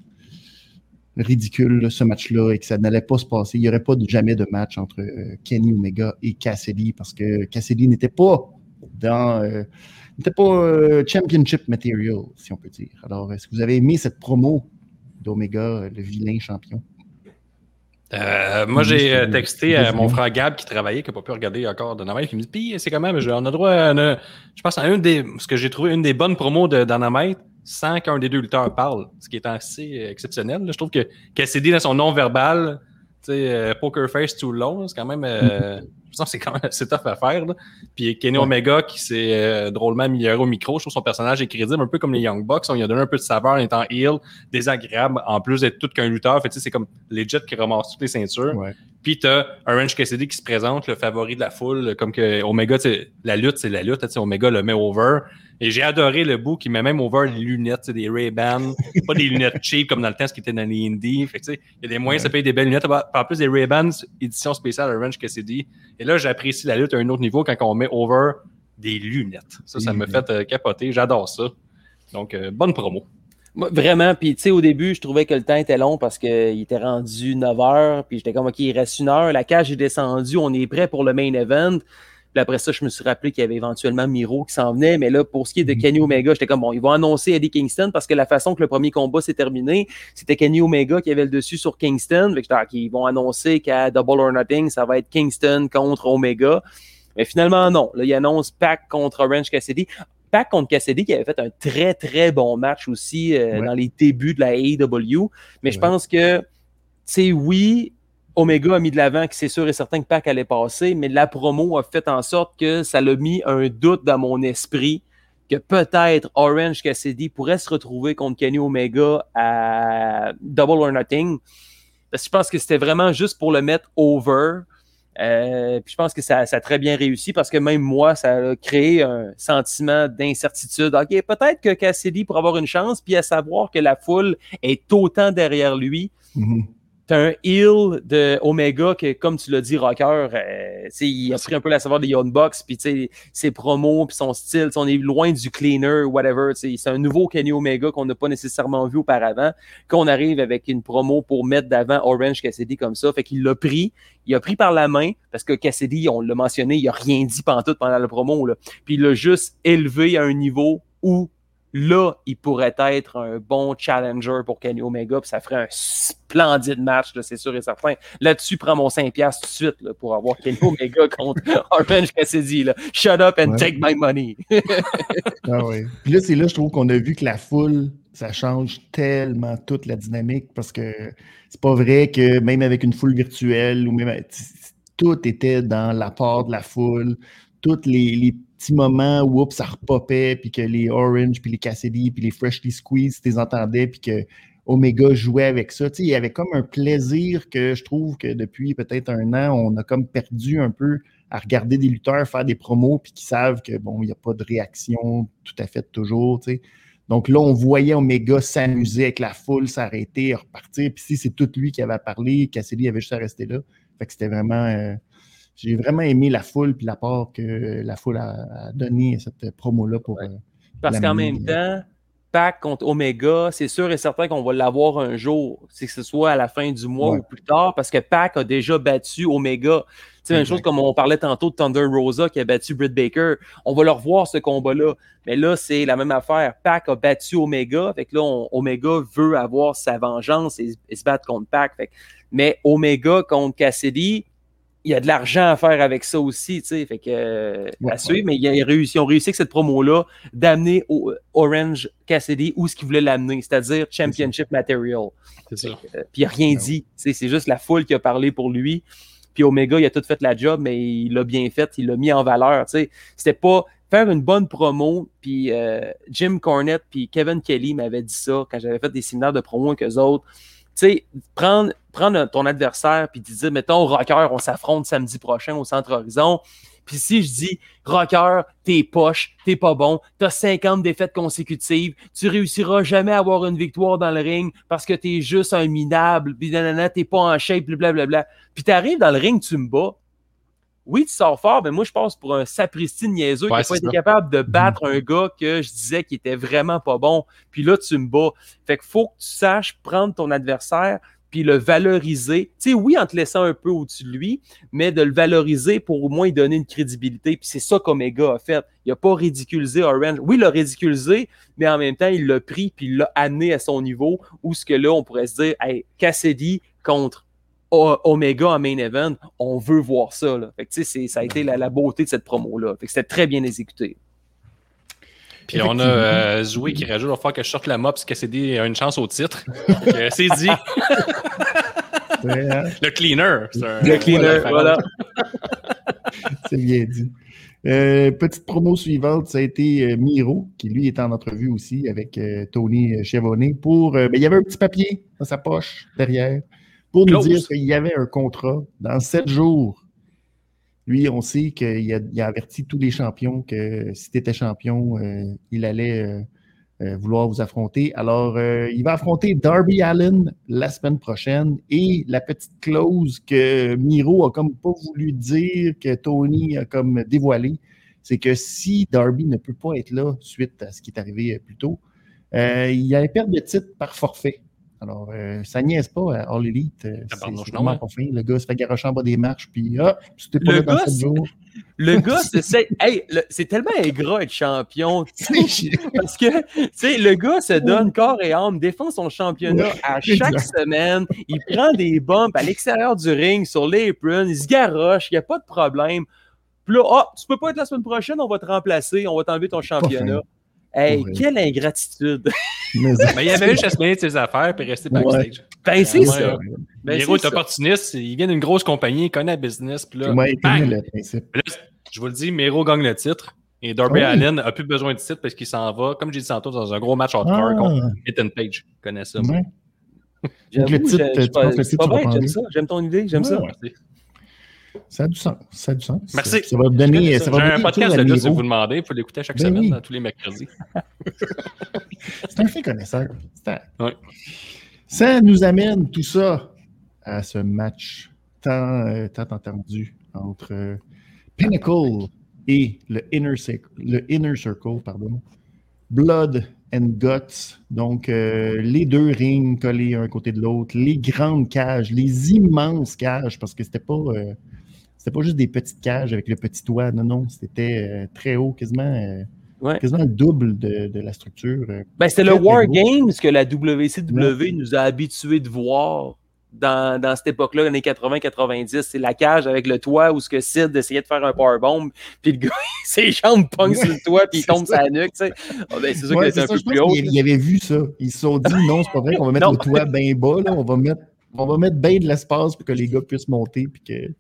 ridicule ce match-là et que ça n'allait pas se passer. Il n'y aurait pas jamais de match entre Kenny Omega et Cassidy parce que Cassidy n'était pas dans n'était pas championship material, si on peut dire. Alors, est-ce que vous avez aimé cette promo d'Omega, le vilain champion? Euh, moi, j'ai euh, texté à mon frère Gab qui travaillait, qui n'a pas pu regarder encore Dynamite, qui me dit Puis, c'est quand même, je- on a droit à une- je pense à une des, ce que j'ai trouvé une des bonnes promos de Dynamite sans qu'un des deux lutteurs parle, ce qui est assez euh, exceptionnel. là. Je trouve que Cassidy, dans son non-verbal, tu sais, euh, Poker Face tout long, c'est quand même. euh, c'est quand même assez tough à faire. là. Puis Kenny Ouais. Omega qui s'est euh, drôlement amélioré au micro, je trouve son personnage est crédible, un peu comme les Young Bucks. On lui a donné un peu de saveur en étant heel, désagréable, en plus d'être tout qu'un lutteur. Fait, tu sais, c'est comme legit qui ramasse toutes les ceintures. Ouais. Puis t'as Orange Cassidy qui se présente, le favori de la foule, comme que Omega, la lutte, c'est la lutte, tu sais, Omega le met over. Et j'ai adoré le bout qui met même over les lunettes, des Ray-Ban, pas des lunettes cheap comme dans le temps, ce qui était dans les Indies. Fait il y a des moyens de se payer des belles lunettes. En plus des Ray-Ban édition spéciale Orange Cassidy. Et là, j'apprécie la lutte à un autre niveau quand on met over des lunettes. Ça, ça me fait euh, capoter. J'adore ça. Donc, euh, bonne promo. Vraiment, puis tu sais, au début, je trouvais que le temps était long parce qu'il était rendu 9 heures, puis j'étais comme, OK, il reste une heure, la cage est descendue, on est prêt pour le main event. Puis après ça, je me suis rappelé qu'il y avait éventuellement Miro qui s'en venait, mais là, pour ce qui est de Kenny Omega, j'étais comme, bon, ils vont annoncer Eddie Kingston parce que la façon que le premier combat s'est terminé, c'était Kenny Omega qui avait le dessus sur Kingston. Fait que ils vont annoncer qu'à Double or Nothing, ça va être Kingston contre Omega. Mais finalement, non. Là, ils annoncent Pac contre Orange Cassidy. Pac contre Cassidy qui avait fait un très, très bon match aussi euh, Ouais. dans les débuts de la AEW. Mais je pense que, tu sais, oui, Omega a mis de l'avant que c'est sûr et certain que Pac allait passer, mais la promo a fait en sorte que ça l'a mis un doute dans mon esprit que peut-être Orange Cassidy pourrait se retrouver contre Kenny Omega à Double or Nothing. Parce que je pense que c'était vraiment juste pour le mettre over. Euh, puis je pense que ça, a très bien réussi parce que même moi, ça a créé un sentiment d'incertitude. OK, peut-être que Cassidy pourrait avoir une chance, puis à savoir que la foule est autant derrière lui. Mhm. T'as un heel de Omega que, comme tu l'as dit, Rocker, euh, il a pris un peu la saveur des Young Bucks, puis ses promos, puis son style, on est loin du cleaner, whatever. C'est un nouveau Kenny Omega qu'on n'a pas nécessairement vu auparavant. Qu'on arrive avec une promo pour mettre d'avant Orange Cassidy comme ça, fait qu'il l'a pris, il a pris par la main, parce que Cassidy, on l'a mentionné, il a rien dit pantoute pendant la promo, là. puis il l'a juste élevé à un niveau où là, il pourrait être un bon challenger pour Kenny Omega, puis ça ferait un splendide match, c'est sûr et certain. Là-dessus, prends mon 5$ tout de suite là, pour avoir Kenny Omega contre Orange Cassidy. Là. Shut up and take my money. ah. Puis là, c'est là, je trouve qu'on a vu que la foule, ça change tellement toute la dynamique parce que c'est pas vrai que même avec une foule virtuelle ou même tout était dans la part de la foule, tous les, petits moments où ça repopait, puis que les Orange, puis les Cassidy, puis les Freshly Squeezed, tu les entendais, puis que Omega jouait avec ça. il y avait comme un plaisir que je trouve que depuis peut-être un an, on a comme perdu un peu à regarder des lutteurs faire des promos, puis qui savent que bon, il n'y a pas de réaction tout à fait toujours. Donc là, on voyait Omega s'amuser avec la foule, s'arrêter, repartir. Puis si c'est tout lui qui avait parlé, Cassidy avait juste à rester là. Fait que c'était vraiment. Euh, j'ai vraiment aimé la foule puis l'apport que la foule a, donné à cette promo-là pour. Euh, Parce qu'en même temps, Pac contre Omega, c'est sûr et certain qu'on va l'avoir un jour, c'est que ce soit à la fin du mois ou plus tard, parce que Pac a déjà battu Omega. C'est même chose comme on parlait tantôt de Thunder Rosa qui a battu Britt Baker. On va leur voir ce combat-là. Mais là, c'est la même affaire. Pac a battu Omega. Fait que là, Omega veut avoir sa vengeance et, se battre contre Pac. mais Omega contre Cassidy, il y a de l'argent à faire avec ça aussi, tu sais, fait que euh, à suivre, mais ils, réussi, ont réussi avec cette promo-là d'amener Orange Cassidy où ce qu'ils voulaient l'amener, c'est-à-dire Championship Material. C'est ça. Euh, puis il n'a rien dit, c'est juste la foule qui a parlé pour lui. Puis Omega, il a tout fait la job, mais il l'a bien fait, il l'a mis en valeur, tu sais. C'était pas faire une bonne promo, puis euh, Jim Cornette puis Kevin Kelly m'avaient dit ça quand j'avais fait des séminaires de promo avec eux autres sais, prendre, prendre ton adversaire puis dire, mettons, Rocker, on s'affronte samedi prochain au Centre Horizon. Puis si je dis, Rocker, t'es poche, t'es pas bon, t'as 50 défaites consécutives, tu réussiras jamais à avoir une victoire dans le ring parce que t'es juste un minable, puis nanana, t'es pas en shape, blablabla. Puis t'arrives dans le ring, tu me bats, oui, tu sors fort, mais moi, je pense pour un sapristi niaiseux qui n'a pas été capable de battre un gars que je disais qui était vraiment pas bon. Puis là, tu me bats. Fait qu'il faut que tu saches prendre ton adversaire puis le valoriser. Tu sais, oui, en te laissant un peu au-dessus de lui, mais de le valoriser pour au moins lui donner une crédibilité. Puis c'est ça qu'Omega a fait. Il n'a pas ridiculisé Orange. Oui, il l'a ridiculisé, mais en même temps, il l'a pris puis il l'a amené à son niveau où ce que là, on pourrait se dire, hey, Cassidy contre Omega en main event, on veut voir ça. Là. Fait ça a été la, beauté de cette promo-là. C'était très bien exécuté. Puis on a euh, Zoé qui rajoute, il va falloir que je sorte la mop parce que c'est a une chance au titre. c'est dit. le cleaner. le cleaner, voilà. c'est bien dit. Euh, petite promo suivante, ça a été euh, Miro, qui lui est en entrevue aussi avec Tony Chevonnet pour. Ben, il y avait un petit papier dans sa poche derrière pour nous dire qu'il y avait un contrat dans sept jours. Lui, on sait qu'il a, averti tous les champions que si tu étais champion, euh, il allait euh, euh, vouloir vous affronter. Alors, il va affronter Darby Allen la semaine prochaine et la petite clause que Miro a comme pas voulu dire, que Tony a comme dévoilé, c'est que si Darby ne peut pas être là suite à ce qui est arrivé plus tôt, il y a un perte de titre par forfait. Alors, euh, ça niaise pas à All Elite. C'est vraiment pas fin. Le gars se fait garocher en bas des marches, puis ah, c'était pas le là dans jours. Le gars, c'est hey, tellement ingrat être champion. parce que le gars se donne corps et âme, défend son championnat à chaque semaine. Il prend des bumps à l'extérieur du ring, sur l'apron, il se garoche, il n'y a pas de problème. Puis là, oh, tu peux pas être la semaine prochaine, on va te remplacer, on va t'enlever ton championnat. Hey, quelle ingratitude! mais, il avait juste à se de ses affaires et rester backstage. Ben, c'est ça. Ben, Miro est opportuniste, il vient d'une grosse compagnie, il connaît la business. Puis là, je vous le dis, Miro gagne le titre. Et Darby Allen n'a plus besoin de titre parce qu'il s'en va, comme j'ai dit tantôt, dans un gros match hardcore ah. contre Ethan Page. Je connais ça. J'aime le titre, j'aime ça. J'aime ton idée, j'aime ça. Ça a du sens. Ça a du sens. Merci. Ça va donner. J'ai un podcast de si vous demandez. Il faut l'écouter chaque ben semaine, tous les mercredis. C'est un fait connaisseur. Ça nous amène tout ça à ce match tant, euh, tant entendu entre euh, Pinnacle et le Inner, Circle, le Inner Circle. Pardon. Blood and Guts. Donc, euh, les deux rings collés un côté de l'autre, les grandes cages, les immenses cages, parce que c'était pas c'était pas juste des petites cages avec le petit toit. Non, non, c'était euh, très haut, quasiment. Euh, Ouais. quasiment le double de, de la structure. euh. Ben, c'était le War. Games que la WCW nous a habitués de voir dans, dans cette époque-là, années 80-90. C'est la cage avec le toit où ce que Sid essayait de faire un powerbomb, puis le gars, ses jambes pognent sur le toit, puis il tombe ça. sa nuque. tu sais. Ah, ben, c'est sûr qu'il était c'est un peu plus haut. Ils avaient vu ça. Ils se sont dit non, c'est pas vrai qu'on va mettre le toit bien bas, là. On va mettre, on va mettre bien de l'espace pour que les gars puissent monter puis que.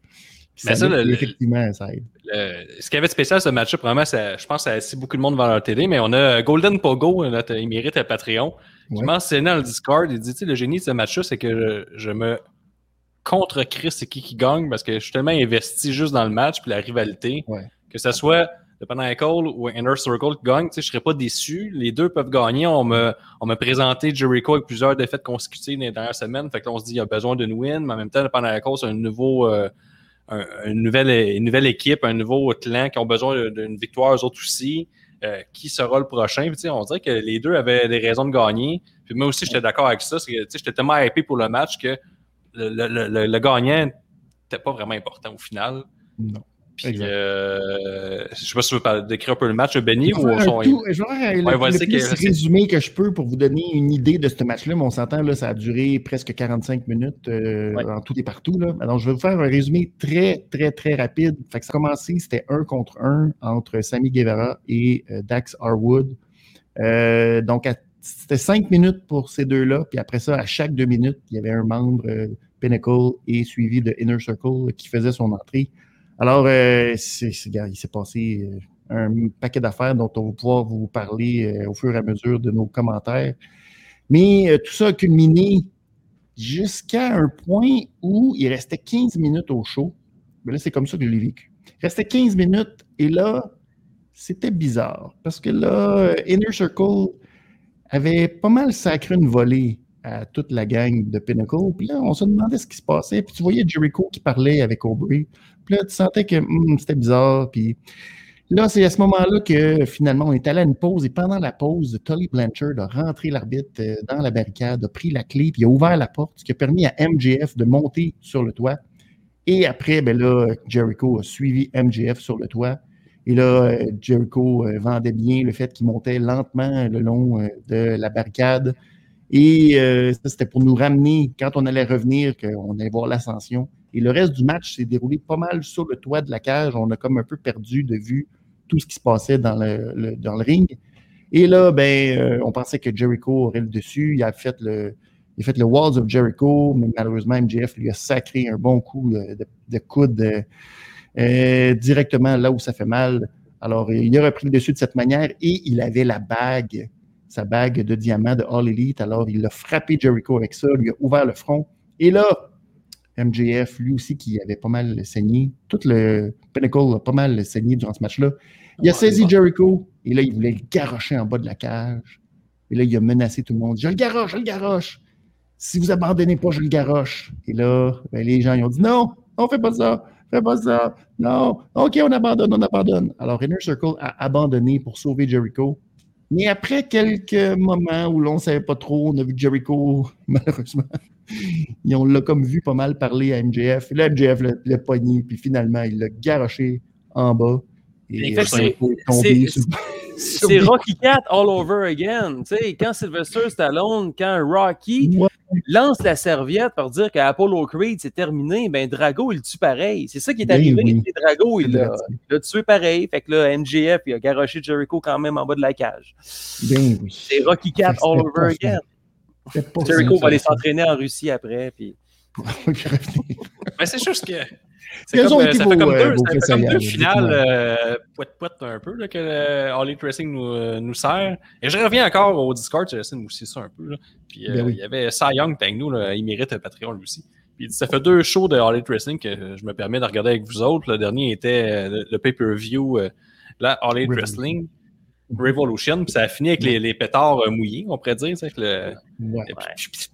Puis Mais ça, le- effectivement, ça aide. Le- ce qu'il y avait de spécial, ce match-up, vraiment, ça- je pense que ça a assis beaucoup de monde devant leur télé, mais on a Golden Pogo, notre émérite à Patreon, qui Ouais. mentionnait dans le Discord, il dit, tu sais, le génie de ce match-là, c'est que je, je me contre Chris c'est qui qui gagne parce que je suis tellement investi juste dans le match puis la rivalité Ouais. que ce soit le Pinnacle ou Inner Circle qui gagne, tu sais, je serais pas déçu. Les deux peuvent gagner. On m'a on m'a présenté Jericho avec plusieurs défaites consécutives dans les dernières semaines. Fait que là, on se dit il y a besoin d'une win, mais en même temps, le Pinnacle, c'est un nouveau euh, un- une, nouvelle, une nouvelle équipe, un nouveau clan qui ont besoin d'une victoire, eux autres aussi. Euh, qui sera le prochain? Puis, on dirait que les deux avaient des raisons de gagner. Puis moi aussi, j'étais d'accord avec ça. J'étais tellement hypé pour le match que le, le, le, le gagnant n'était pas vraiment important au final. Non. Puis, euh, je sais pas si tu veux décrire un peu le match, Benny, Je ou vais faire son- un tout- je vais faire le, Ouais, vas-y, le plus que- résumé que je peux pour vous donner une idée de ce match-là. Mais on s'entend, là, ça a duré presque 45 minutes euh, Ouais. en tout et partout. Là. Alors, je vais vous faire un résumé très, très, très rapide. Fait que ça a commencé, c'était un contre un entre Sammy Guevara et euh, Dax Harwood. Euh, donc, c'était cinq minutes pour ces deux-là. Puis après ça, à chaque deux minutes, il y avait un membre Pinnacle et suivi de Inner Circle qui faisait son entrée. Alors, euh, il s'est passé euh, un paquet d'affaires dont on va pouvoir vous parler euh, au fur et à mesure de nos commentaires. Mais tout ça a culminé jusqu'à un point où il restait 15 minutes au show. Mais là, c'est comme ça que je l'ai vécu. Il restait 15 minutes et là, c'était bizarre. Parce que là, Inner Circle avait pas mal sacré une volée à toute la gang de Pinnacle. Puis là, on se demandait ce qui se passait. Puis tu voyais Jericho qui parlait avec Aubrey. Puis là, tu sentais que hum, c'était bizarre. Puis là, c'est à ce moment-là que finalement, on est allé à une pause. Et pendant la pause, Tully Blanchard a rentré l'arbitre euh, dans la barricade, a pris la clé, puis a ouvert la porte, ce qui a permis à MJF de monter sur le toit. Et après, ben là, Jericho a suivi MJF sur le toit. Et là, euh, Jericho euh, vendait bien le fait qu'il montait lentement le long de la barricade. Et euh, ça, c'était pour nous ramener, quand on allait revenir, qu'on allait voir l'ascension. Et le reste du match s'est déroulé pas mal sur le toit de la cage. On a comme un peu perdu de vue tout ce qui se passait dans le, ring. Et là, ben, euh, on pensait que Jericho aurait le dessus. Il a fait le, il a fait le Walls of Jericho, mais malheureusement, MJF lui a sacré un bon coup de, de- de coude euh, directement là où ça fait mal. Alors, il a repris le dessus de cette manière et il avait la bague, sa bague de diamant de All Elite. Alors, il a frappé Jericho avec ça, lui a ouvert le front. Et là, MJF, lui aussi, qui avait pas mal saigné, tout le Pinnacle a pas mal saigné durant ce match-là. Il a saisi. Jericho et là, il voulait le garrocher en bas de la cage. Et là, il a menacé tout le monde. Je le garoche, je le garoche. Si vous abandonnez pas, je le garoche. Et là, ben, les gens ils ont dit non, on fait pas ça, fais pas ça. Non, OK, on abandonne, on abandonne. Alors, Inner Circle a abandonné pour sauver Jericho. Mais après quelques moments où l'on ne savait pas trop, on a vu Jericho, malheureusement, et on l'a comme vu pas mal parler à MJF. Et là, MJF l'a- pogné, puis finalement, il l'a garoché en bas. Et Fait que c'est- tombé sur C'est Rocky Cat all over again. Tu sais, quand Sylvester Stallone, quand Rocky Ouais. lance la serviette pour dire qu'Apollo Creed c'est terminé, ben Drago il le tue pareil. C'est ça qui est Ben arrivé. oui. Et Drago il l'a tué pareil. Fait que là, MJF il a garoché Jericho quand même en bas de la cage. Ben oui. C'est Rocky Cat C'était all pas over again. Jericho va aller s'entraîner en Russie après. Puis... C'est juste que. C'est Quels comme, ont euh, été ça vos, fait comme euh, deux, ça fait comme deux finales euh, poète-poète un peu là, que le All Elite Racing nous, euh, nous sert. Et je reviens encore au Discord, j'essaie de nous aussi ça un peu. Là. Puis euh, Ben oui. il y avait Cy Young avec nous, là, il mérite un Patreon lui aussi. Puis ça fait deux shows de All Wrestling que je me permets de regarder avec vous autres. Le dernier était euh, le, le pay-per-view, euh, là, All Elite. Wrestling. Revolution, puis ça a fini avec les, les pétards euh, mouillés, on pourrait dire. tu sais, le, Ouais. et puis, puis- puis-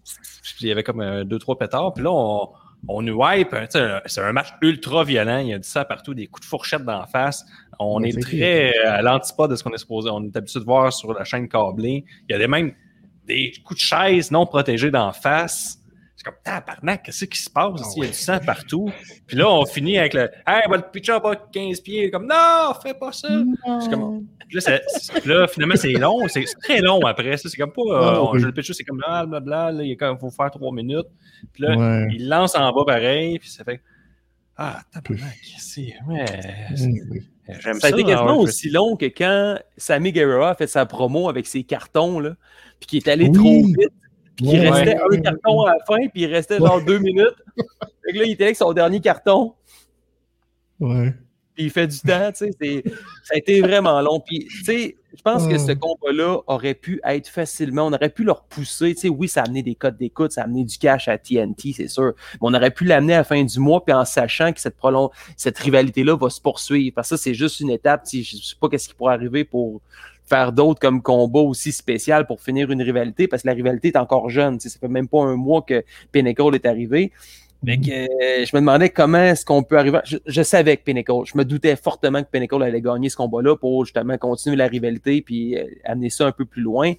puis il y avait comme euh, deux, trois pétards. Puis là, on, on nous hype. hein, C'est un match ultra violent. Il y a du sang partout, des coups de fourchette d'en face. On est très euh, à l'antipode de ce qu'on est supposé. On est habitué de voir sur la chaîne câblée. Il y a des, même des coups de chaise non protégés d'en face. C'est comme, tabarnak, qu'est-ce qui se passe? Il y a du sang partout. Puis là, on finit avec le, hey, on va le pitcher pas 15 pieds. Comme, non, fais pas ça. C'est comme, là, finalement, c'est long. C'est c'est très long après. ça. C'est comme pas, euh, Ah, oui. je le pitcher, c'est comme, ah, blablabla, là, il faut faire 3 minutes. Puis là, Ouais. il lance en bas pareil. Puis ça fait, ah, tabarnak, c'est, ouais, oui. j'aime Ça ça. a été quasiment aussi long que quand Sammy Guerrero a fait sa promo avec ses cartons, là, puis qu'il est allé Oui. trop vite, puis qu'il Ouais. restait Ouais. un carton à la fin, puis il restait genre deux minutes. Fait que là, il était avec son dernier carton, Ouais. puis il fait du temps, tu sais. c'est- Ça a été vraiment long. Puis, tu sais, je pense que ce combat-là aurait pu être facilement, on aurait pu le repousser. Tu sais, oui, ça a amené des codes d'écoute, ça a amené du cash à TNT, c'est sûr. Mais on aurait pu l'amener à la fin du mois, puis en sachant que cette, prolong... cette rivalité-là va se poursuivre. Parce que ça, c'est juste une étape. Tu sais, Je ne sais pas qu'est-ce qui pourrait arriver pour faire d'autres comme combat aussi spécial pour finir une rivalité, parce que la rivalité est encore jeune. Tu sais, ça fait même pas un mois que Pinnacle est arrivé. Fait que, euh, je me demandais comment est-ce qu'on peut arriver. Je, je savais que Pinnacle, je me doutais fortement que Pinnacle allait gagner ce combat-là pour justement continuer la rivalité puis euh, amener ça un peu plus loin.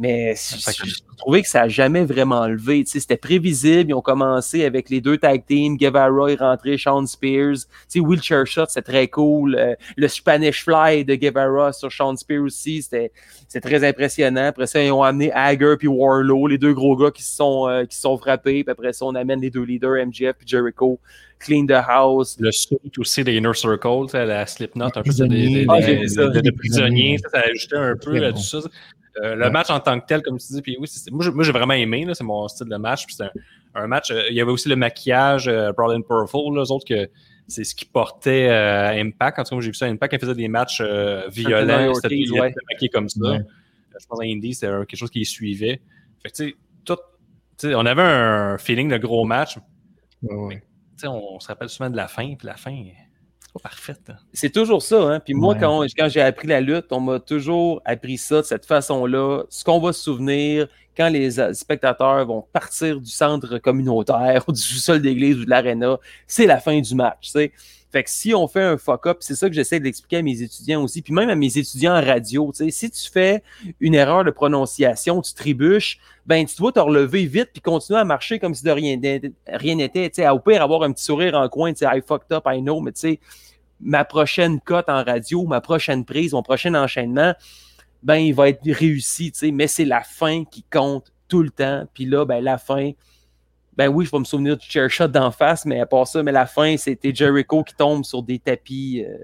Mais j'ai trouvé que ça n'a jamais vraiment levé. C'était prévisible. Ils ont commencé avec les deux tag teams. Guevara est rentré, Sean Spears. Tu sais, wheelchair shot, c'est très cool. Euh, le Spanish Fly de Guevara sur Sean Spears aussi, c'était c'est très impressionnant. Après ça, ils ont amené Hager puis Warlow, les deux gros gars qui se sont, euh, qui sont frappés. Puis après ça, on amène les deux leaders, MJF puis Jericho, clean the house. Le suit aussi des Inner Circle, la Slipknot, un peu des, Ah, prisonniers, ça, ça a ajouté un peu à bon. tout ça. Euh, le Ouais. match en tant que tel, comme tu dis, puis oui, moi, j'ai- vraiment aimé, c'est mon style de match. puis C'est un, un match, euh, il y avait aussi le maquillage, euh, Brawl and Purple, là, eux autres que c'est ce qui portait euh, Impact. En tout cas, j'ai vu ça, Impact, ils faisait des matchs violents, c'était ouais. maquillé comme ça. Ouais. Je pense à Indy, c'était quelque chose qui suivait. Fait que, tu sais, tout, on avait un feeling de gros match. Sais, on se rappelle souvent de la fin, puis la fin, c'est pas parfaite. hein. C'est toujours ça. Hein? Puis moi, Ouais. quand, quand j'ai appris la lutte, on m'a toujours appris ça de cette façon-là. Ce qu'on va se souvenir quand les euh, spectateurs vont partir du centre communautaire ou du sous-sol d'église ou de l'aréna, c'est la fin du match. sais. Fait que si on fait un fuck-up, c'est ça que j'essaie d'expliquer à mes étudiants aussi, puis même à mes étudiants en radio, si tu fais une erreur de prononciation, tu trébuches, ben tu dois te relever vite puis continuer à marcher comme si de rien n'était- rien au pire avoir un petit sourire en coin, tu sais, I fucked up, I know, mais tu sais, ma prochaine cote en radio, ma prochaine prise, mon prochain enchaînement, ben il va être réussi, tu sais, mais c'est la fin qui compte tout le temps, puis là, ben la fin, ben oui, je vais me souvenir du chair shot d'en face, mais à part ça, mais la fin, c'était Jericho qui tombe sur des tapis euh,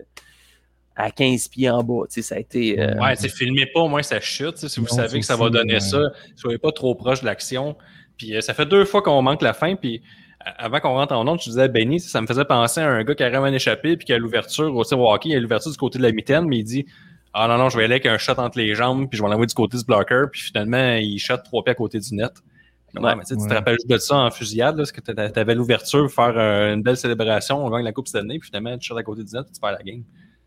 à 15 pieds en bas. Tu sais, ça a été. euh, Ouais, c'est filmez pas au moins ça chute. Si vous Non, savez que ça va donner ouais. ça, soyez pas trop proche de l'action. Puis euh, ça fait deux fois qu'on manque la fin. Puis avant qu'on rentre en onde, je disais à Benny, ça me faisait penser à un gars qui a vraiment échappé, puis qui a l'ouverture au tir au hockey, il a l'ouverture du côté de la mitaine, mais il dit Ah non, non, je vais aller avec un shot entre les jambes, puis je vais l'envoyer du côté du blocker, puis finalement, il shot trois pieds à côté du net. Comme, Ouais. ah, mais tu tu te rappelles juste de ça en fusillade, là, parce que t'a- t'avais l'ouverture, faire euh, une belle célébration, on gagne la Coupe cette année, puis finalement, tu shot à côté du net, puis tu perds la game.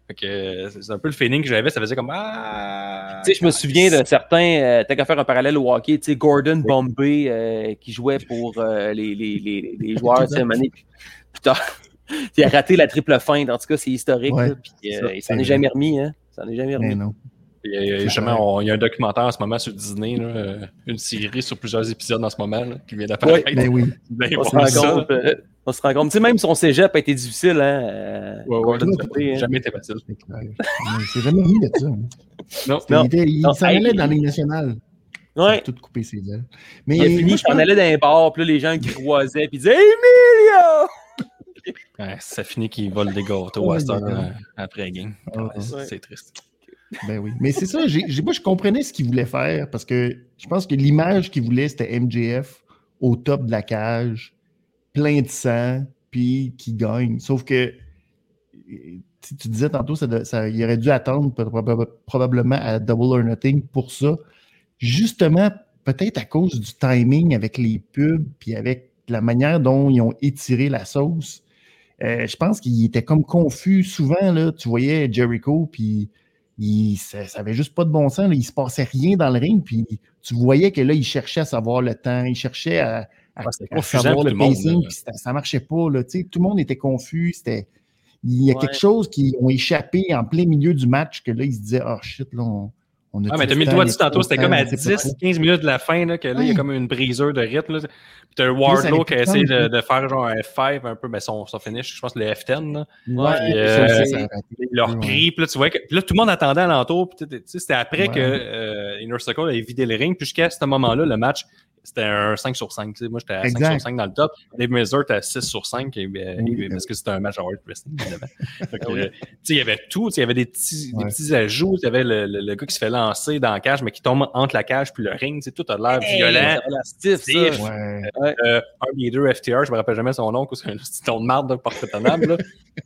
Fait que euh, c'est un peu le feeling que j'avais, ça faisait comme Ah! Tu sais, je me souviens de certains, euh, t'as qu'à faire un parallèle au hockey, tu sais, Gordon Bombay euh, qui jouait pour euh, les, les, les, les joueurs, tu sais, putain, il a raté la triple feinte, en tout cas, c'est historique, Ouais, là, puis euh, il s'en est jamais remis, hein, il s'en est jamais Mais remis. non. Euh, justement, il y a un documentaire en ce moment sur Disney, là, euh, une série sur plusieurs épisodes en ce moment là, qui vient d'apparaître. Mais oui. Ben, On se rend ça, compte, euh, on se rend compte, tu sais, même son cégep a été difficile, hein, euh, ouais, n'a hein. jamais été facile. C'est clair. Il s'est jamais remis de ça. hein. Non, Non. Il, était- il Non, s'en allait dans les nationales. Ouais. Tout couper ses ailes. Mais Il a fini, je allais dans un bar, puis là, les gens qui croisaient, puis ils disaient Emilio! Ouais, ça finit qu'il vole des gâteaux à cette heure, euh, après game. C'est triste. Ben oui. Mais c'est ça, je comprenais ce qu'il voulait faire parce que je pense que l'image qu'il voulait, c'était MJF au top de la cage, plein de sang, puis qui gagne. Sauf que, tu disais tantôt, ça, il aurait dû attendre proba- probablement à Double or Nothing pour ça. Justement, peut-être à cause du timing avec les pubs, puis avec la manière dont ils ont étiré la sauce. Euh, je pense qu'il était comme confus. Souvent, là, tu voyais Jericho, puis il, ça, ça avait juste pas de bon sens. Là. Il se passait rien dans le ring, puis tu voyais que là, il cherchait à savoir le temps, il cherchait à, à- Ouais, c'était à confusant savoir le pacing, puis ça, ça marchait pas. Là, Tu sais, tout le monde était confus. C'était, il y a Ouais. quelque chose qui ont échappé en plein milieu du match que là, ils se disaient, oh shit, là, on, On a Ah, mais t'as mis le doigt dessus tantôt, c'était comme à c'est pas 10, 15 minutes de la fin, là, que là, il y a comme une briseur de rythme. Là. Puis t'as Wardlow qui a essayé de, de faire genre un F5, un peu, ben son, son finish, je pense le F10. Là. Ouais, Puis, ça, euh, ça. Il l'a repris, puis là, tu vois que là, tout le monde attendait alentour. Puis, c'était après Ouais. que euh, Inner Circle avait vidé le ring. Puis jusqu'à ce moment-là, le match, c'était un 5 sur 5. tu sais. Moi, j'étais à 5 Exact. sur 5 dans le top. Dave Meltzer était à 6 sur 5 et, euh, Oui. parce que c'était un match à Hard Wrestling, évidemment. Euh, tu sais, il y avait tout. Il y avait des petits, des Ouais. petits ajouts. Il y avait le, le- le gars qui se fait lancer dans la cage, mais qui tombe entre la cage puis le ring. Tout a l'air Hey, violent. stiff, Stiff. ça. Ouais. Euh, un des deux FTR, je me rappelle jamais son nom, parce que c'est un petit ton de marde, là.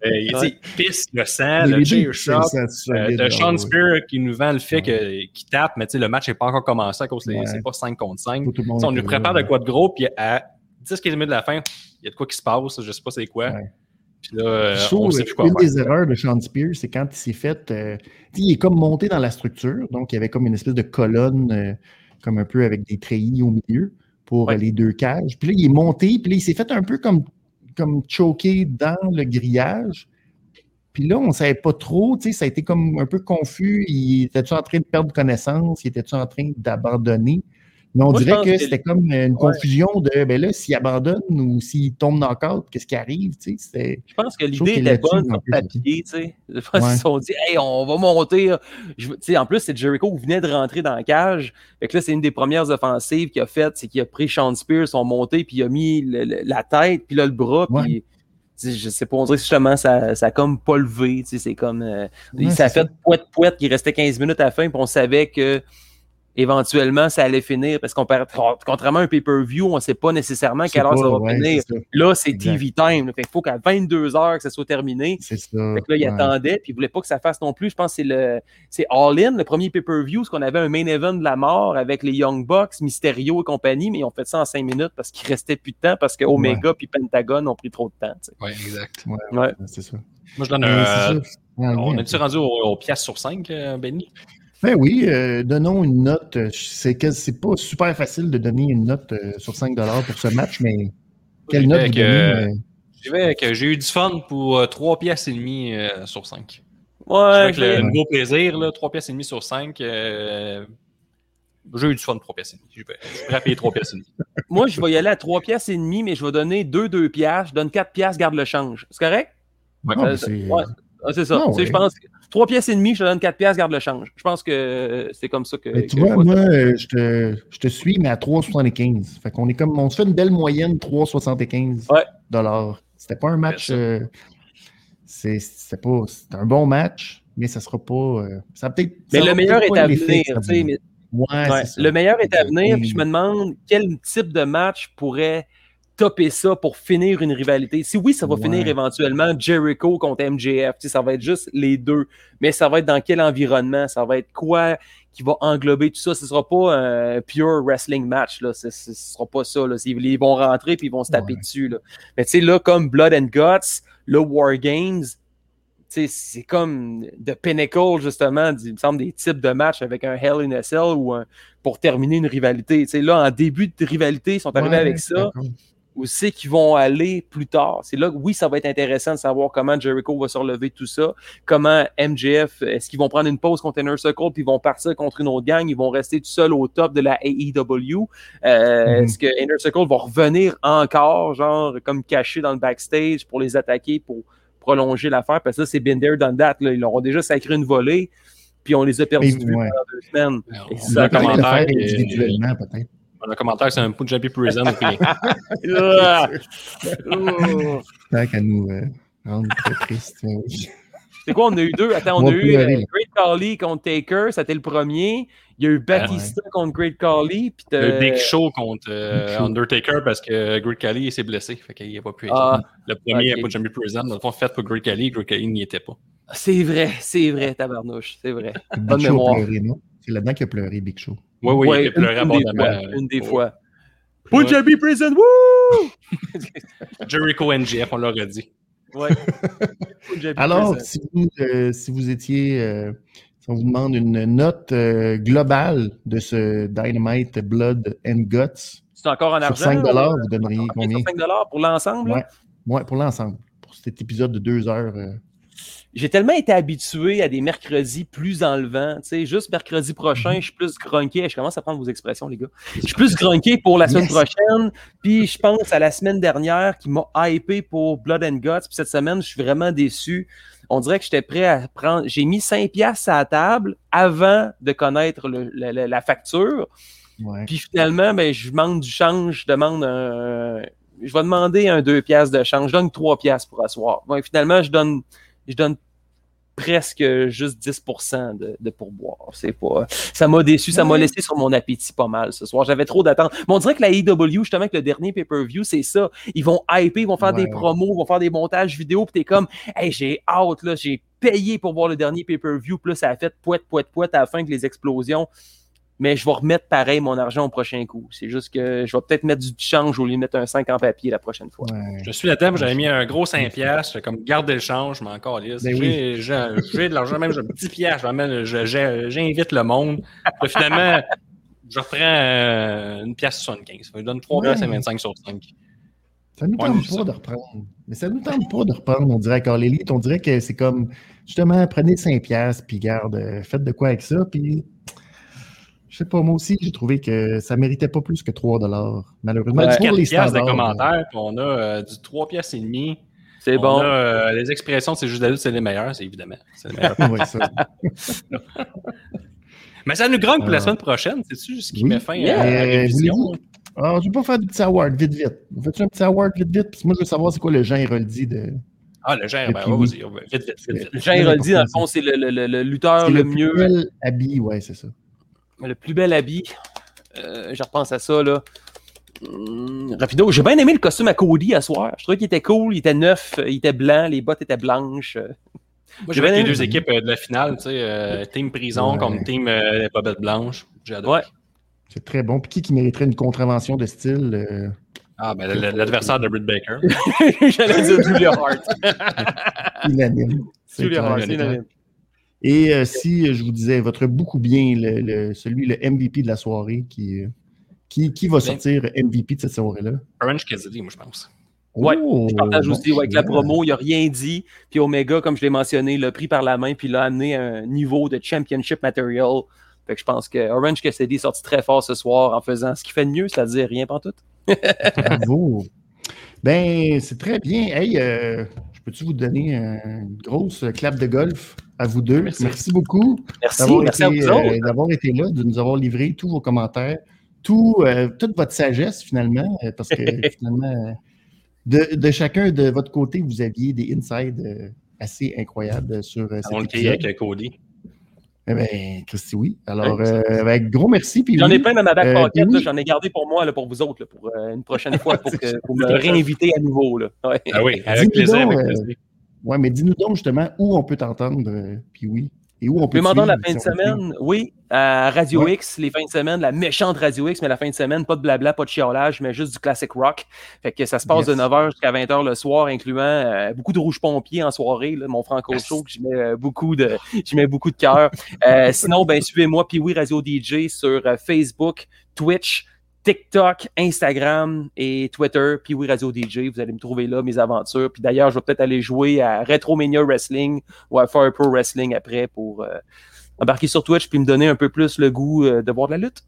Euh, il, il pisse le sang, le chair shot. Euh, de Sean ouais. Spear qui nous vend le fait Ouais. que- qu'il tape, mais tu sais, le match n'est pas encore commencé à cause que Ouais. c'est pas 5 contre 5. Tout le monde on nous prépare de quoi de gros, puis à 10-15 minutes de la fin, il y a de quoi qui se passe, je sais pas c'est quoi. Ouais. Puis là, euh, Je trouve, on sait plus quoi une faire. des erreurs de Sean Spears, c'est quand il s'est fait. euh, il est comme monté dans la structure, donc il y avait comme une espèce de colonne, euh, comme un peu avec des treillis au milieu pour Ouais. les deux cages. Puis là, il est monté, puis là, il s'est fait un peu comme, comme choqué dans le grillage. Puis là, on ne savait pas trop, tu sais, ça a été comme un peu confus. Il était-tu en train de perdre connaissance? Il était-tu en train d'abandonner? Mais on Moi, dirait que c'était comme une confusion de, ben là, s'il abandonne ou s'il tombe dans le cadre, qu'est-ce qui arrive, tu sais? Je pense que l'idée était bonne sur papier, tu sais. Je pense qu'ils se sont dit, hey, on va monter. Je veux- tu sais, en plus, c'est Jericho qui venait de rentrer dans la cage. Fait que là, c'est une des premières offensives qu'il a faites, c'est qu'il a pris Sean Spears, sont montés, puis il a mis le- le- la tête, puis là, le bras, Ouais. puis. Je sais pas, on dirait que justement, ça, ça a comme pas levé. tu sais, C'est comme. euh, ça a fait poète poète qu'il restait 15 minutes à la fin, puis on savait que éventuellement ça allait finir. Parce qu'on perd- contrairement à un pay-per-view, on sait pas nécessairement quelle heure ça va ouais, finir. ça. Là, c'est. TV time. qu'il faut qu'à 22 heures que ça soit terminé. C'est ça. Fait que là, il ouais. attendait, puis il voulait pas que ça fasse non plus. Je pense que c'est le c'est All In, le premier pay-per-view, parce qu'on avait un main event de la mort avec les Young Bucks, Mysterio et compagnie, mais ils ont fait ça en 5 minutes parce qu'il restait plus de temps, parce que Omega puis Pentagon ont pris trop de temps. tu sais. Ouais, exact. Ouais. C'est ça. Moi, je donne un. Ouais, On ouais. est-tu rendu au, au pièce sur 5, Benny? Ben oui, euh, donnons une note. C'est que c'est pas super facile de donner une note euh, sur 5 pour ce match, mais quelle note vous donnez? euh, J'ai eu du fun pour euh, 3 pièces et demie euh, sur 5. Ouais, Avec le j'ai- nouveau plaisir, là, 3 pièces et demie sur 5. euh, j'ai eu du fun 3 pièces et demie. Je vais- payer 3 pièces et demie. moi, je vais y aller à 3 piastres et demi, mais je vais donner 2 2 piastres. Je donne 4 piastres, garde le change. C'est correct? Ouais. euh, mais c'est- ouais. Ah, c'est ça. Ouais. Je pense que 3 pièces et demi, je te donne 4 piastres, garde le change. Je pense que euh, c'est comme ça que. Mais tu que vois, moi, je te, je te suis, mais à 3,75. Fait qu'on est comme, on se fait une belle moyenne, 3,75 Ouais. dollars. C'était pas un match. euh, c'est pas, c'était un bon match, mais ça sera pas. euh, ça peut-être. Mais le meilleur est à venir. tu sais, mais Ouais, Ouais, le meilleur est à venir, puis je me demande quel type de match pourrait topper ça pour finir une rivalité. Si oui, ça va Ouais. finir éventuellement Jericho contre MJF, ça va être juste les deux, mais ça va être dans quel environnement, ça va être quoi qui va englober tout ça? Ce ne sera pas un pure wrestling match, là. Ce ne sera pas ça. Là. Ils vont rentrer puis ils vont se taper Ouais. dessus. Là. Mais tu sais, là, comme Blood and Guts, le War Games, c'est comme de pinnacle, justement, il me semble, des types de matchs avec un Hell in a Cell ou un, pour terminer une rivalité. Tu sais, là, en début de rivalité, ils sont arrivés Ouais, avec ça. Où c'est qu'ils vont aller plus tard? C'est là que, oui, ça va être intéressant de savoir comment Jericho va se relever de tout ça. Comment MJF, est-ce qu'ils vont prendre une pause contre Inner Circle puis ils vont partir contre une autre gang? Ils vont rester tout seuls au top de la AEW? Euh, Mhm. Est-ce que Inner Circle va revenir encore, genre, comme caché dans le backstage pour les attaquer, pour prolonger l'affaire? Parce que ça, c'est Binder done that. Là. Ils leur ont déjà sacré une volée, puis on les a perdus ouais. pendant deux semaines. On Et ça, commentaire individuellement, peut-être. Un commentaire, c'est un Punjabi Prison. puis-. Tant qu'à nous euh, rendre très tristes. oui. C'est quoi, on a eu deux? Attends, on a eu euh. Great Khali contre Taker, c'était le premier. Il y a eu Batista contre Great Khali. Puis Le Big Show contre euh, Big Show. Undertaker parce que Great Khali s'est blessé. Fait qu'il n'a pas pu être Ah. Le premier ok. à Punjabi Prison, dans le fond, fait pour Great Khali. Great Khali n'y était pas. c'est vrai, c'est vrai, tabarnouche, c'est vrai. Big Bonne mémoire. C'est là-dedans qu'il a pleuré, Big Show. Oui, oui, Ouais, il a pleuré une, une des abondamment. fois, une des Ouais. fois. Ouais. Punjabi Prison, wouh! Jericho NGF, on l'aurait dit. Ouais. Alors, si vous, euh, si vous étiez, euh, si on vous demande une note euh, globale de ce Dynamite Blood and Guts, c'est encore en sur argent. 5 ou- vous donneriez combien? sur 5 pour l'ensemble? là? Ouais. Ouais, pour l'ensemble. Pour cet épisode de deux heures, euh, j'ai tellement été habitué à des mercredis plus enlevants. Tu sais, juste mercredi prochain, Mhm. je suis plus grunqué. Je commence à prendre vos expressions, les gars. Je suis plus grunqué pour la semaine Yes. prochaine. Puis je pense à la semaine dernière qui m'a hypé pour Blood and Guts. Puis cette semaine, je suis vraiment déçu. On dirait que j'étais prêt à prendre. J'ai mis 5 piastres à la table avant de connaître le- la, facture. Ouais. Puis finalement, ben, je demande du change, je demande un. Je vais demander un 2 piastres de change. Je donne 3 piastres pour asseoir. Ouais, finalement, je donne, je donne presque juste 10% de, de pourboire. C'est pas. Ça m'a déçu, ça m'a laissé sur mon appétit pas mal ce soir. J'avais trop d'attentes. Mais on dirait que la AEW, justement, avec le dernier pay-per-view, c'est ça. Ils vont hyper, ils vont faire des promos, ils vont faire des montages vidéo, puis t'es comme, hey, j'ai hâte, là, j'ai payé pour voir le dernier pay-per-view, là, ça a fait poète, poète, poète à la fin avec les explosions. Mais je vais remettre pareil mon argent au prochain coup. C'est juste que je vais peut-être mettre du change au lieu de mettre un 5 en papier la prochaine fois. Ouais. Je suis là-dedans, j'avais mis un gros 5 piastres, comme garder le change, je m'en calisse. Ben J'ai j'ai- j'ai de l'argent, même j'ai un petit piastre, j'invite le monde. Puis finalement, je reprends euh, une pièce 75. Ça me donne 3 Ouais. piastres et 25 sur 5. Ça nous tente pas ça. de reprendre. Mais ça nous tente pas de reprendre, on dirait, All Elite. On dirait que c'est comme, justement, prenez 5 piastres, puis garde, euh, faites de quoi avec ça, puis... Je sais pas, moi aussi, j'ai trouvé que ça méritait pas plus que 3 Malheureusement, Ouais. pour 4 les de standards, commentaires, puis on a euh, du 3 piastres et demi. C'est On bon. a euh, les expressions, c'est juste la lutte, c'est les meilleurs, c'est évidemment. C'est les meilleurs. euh, ouais, ça. Mais ça nous grogne pour la Ah. semaine prochaine, c'est-tu ce qui Oui. met fin Yeah. à la Euh, révision? voulez-vous- Ah, je vais pas faire de petit award, vite, vite. Faites un petit award, vite, vite? Parce que moi, je veux savoir c'est quoi le Jean Héroldi de... Ah, le gère, ben, puis oui. vas-y, vite, vite. Jean Héroldi, dans le fond, c'est le, le- le- le lutteur C'est le, plus mieux, bel habit, ouais, c'est ça. Le plus bel habit. Euh, je repense à ça, là. Hum, rapido, j'ai bien aimé le costume à Cody à soir. Je trouvais qu'il était cool, il était neuf, il était blanc, les bottes étaient blanches. Moi, J'ai bien les aimé. deux équipes euh, de la finale, tu sais, euh, Team Prison Ouais. contre Team euh, Les Bobettes Blanches. J'adore. Ouais. C'est très bon. Puis qui qui mériterait une contravention de style? euh, Ah, ben, l'adversaire de Britt Baker. J'allais dire Julia Hart. unanime. Julia Hart, unanime. Et euh, si euh, je vous disais votre beaucoup bien, le, le- celui, le MVP de la soirée, qui, euh, qui, qui va sortir MVP de cette soirée-là? Orange Cassidy, moi, je pense. Ouais, Oh, Je partage aussi ouais, avec la promo, il n'a rien dit. Puis Omega, comme je l'ai mentionné, l'a pris par la main puis l'a amené à un niveau de championship material. Fait que je pense que Orange Cassidy est sorti très fort ce soir en faisant ce qu'il fait de mieux, c'est-à-dire rien pantoute. Bravo. Ben, c'est très bien. Hey, euh, je peux-tu vous donner un- une grosse clap de golf? À vous deux? Merci. Merci, beaucoup Merci, d'avoir merci été, à vous autres. euh, d'avoir été là, de nous avoir livré tous vos commentaires, tout, euh, toute votre sagesse finalement, euh, parce que finalement, de, de chacun de votre côté, vous aviez des insides euh, assez incroyables sur euh, On le cet crie avec épisode. euh, Cody. Eh ben, Christy, oui. Alors, Oui, euh, avec gros merci. J'en ai oui, plein dans ma back pocket, j'en ai gardé pour moi, là, pour vous autres, là, pour euh, une prochaine fois, pour, que, pour me réinviter à nouveau. Là. Ouais. Ah oui, avec plaisir, donc, avec euh, plaisir. Ouais, mais dis-nous donc justement où on peut t'entendre, euh, puis oui. Et où on peut m'entendre la fin de si semaine, oui, à Radio Ouais. X, les fins de semaine, la méchante Radio X, mais la fin de semaine, pas de blabla, pas de chiolage, mais juste du classic rock. Fait que ça se passe Yes. de 9h jusqu'à 20h le soir, incluant euh, beaucoup de rouge pompier en soirée, là, mon franco Yes. show, que je mets euh, beaucoup de, je mets beaucoup de cœur. Euh, sinon, ben, suivez-moi, puis oui, Radio DJ sur Facebook, Twitch, TikTok, Instagram et Twitter, puis oui, Radio DJ. Vous allez me trouver là, mes aventures. Puis d'ailleurs, je vais peut-être aller jouer à Retromania Wrestling ou à Fire Pro Wrestling après pour euh, embarquer sur Twitch puis me donner un peu plus le goût euh, de voir de la lutte.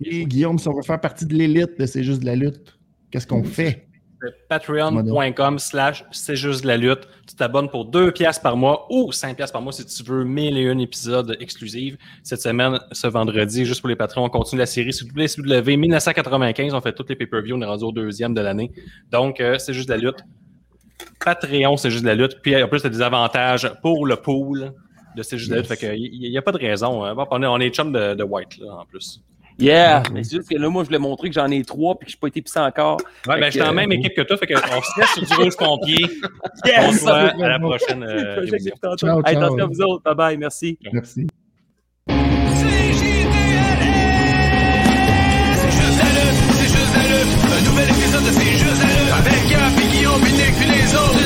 Et Guillaume, si on veut faire partie de l'élite de C'est juste de la lutte, qu'est-ce qu'on fait? Patreon.com slash c'est juste de la lutte. Tu t'abonnes pour 2 piastres par mois ou 5 piastres par mois si tu veux 1001 épisodes exclusifs. Cette semaine, ce vendredi, juste pour les patrons, on continue la série sur WCW 1995. On fait toutes les pay-per-views. On est rendu au deuxième de l'année. Donc, euh, c'est juste de la lutte. Patreon, c'est juste de la lutte. Puis en plus, tu as des avantages pour le pool de c'est juste de la lutte. Fait que il n'y a pas de raison. hein. On est, on est chum de, de White, là, en plus. Yeah! Ah, mais c'est juste que là, moi, je voulais montrer que j'en ai trois puis que je n'ai pas été pissé encore. Ouais, ben, fait ben, je suis dans la même euh, équipe que toi, fait qu'on se laisse sur du rouge pompier. Yes! On se voit à la prochaine. Euh, ciao, ciao. Hey, attention à vous autres. Bye bye. Merci. Merci. C'est juste la lutte, un nouvel épisode de C'est juste la lutte avec Gap et Guillaume Binic puis les autres.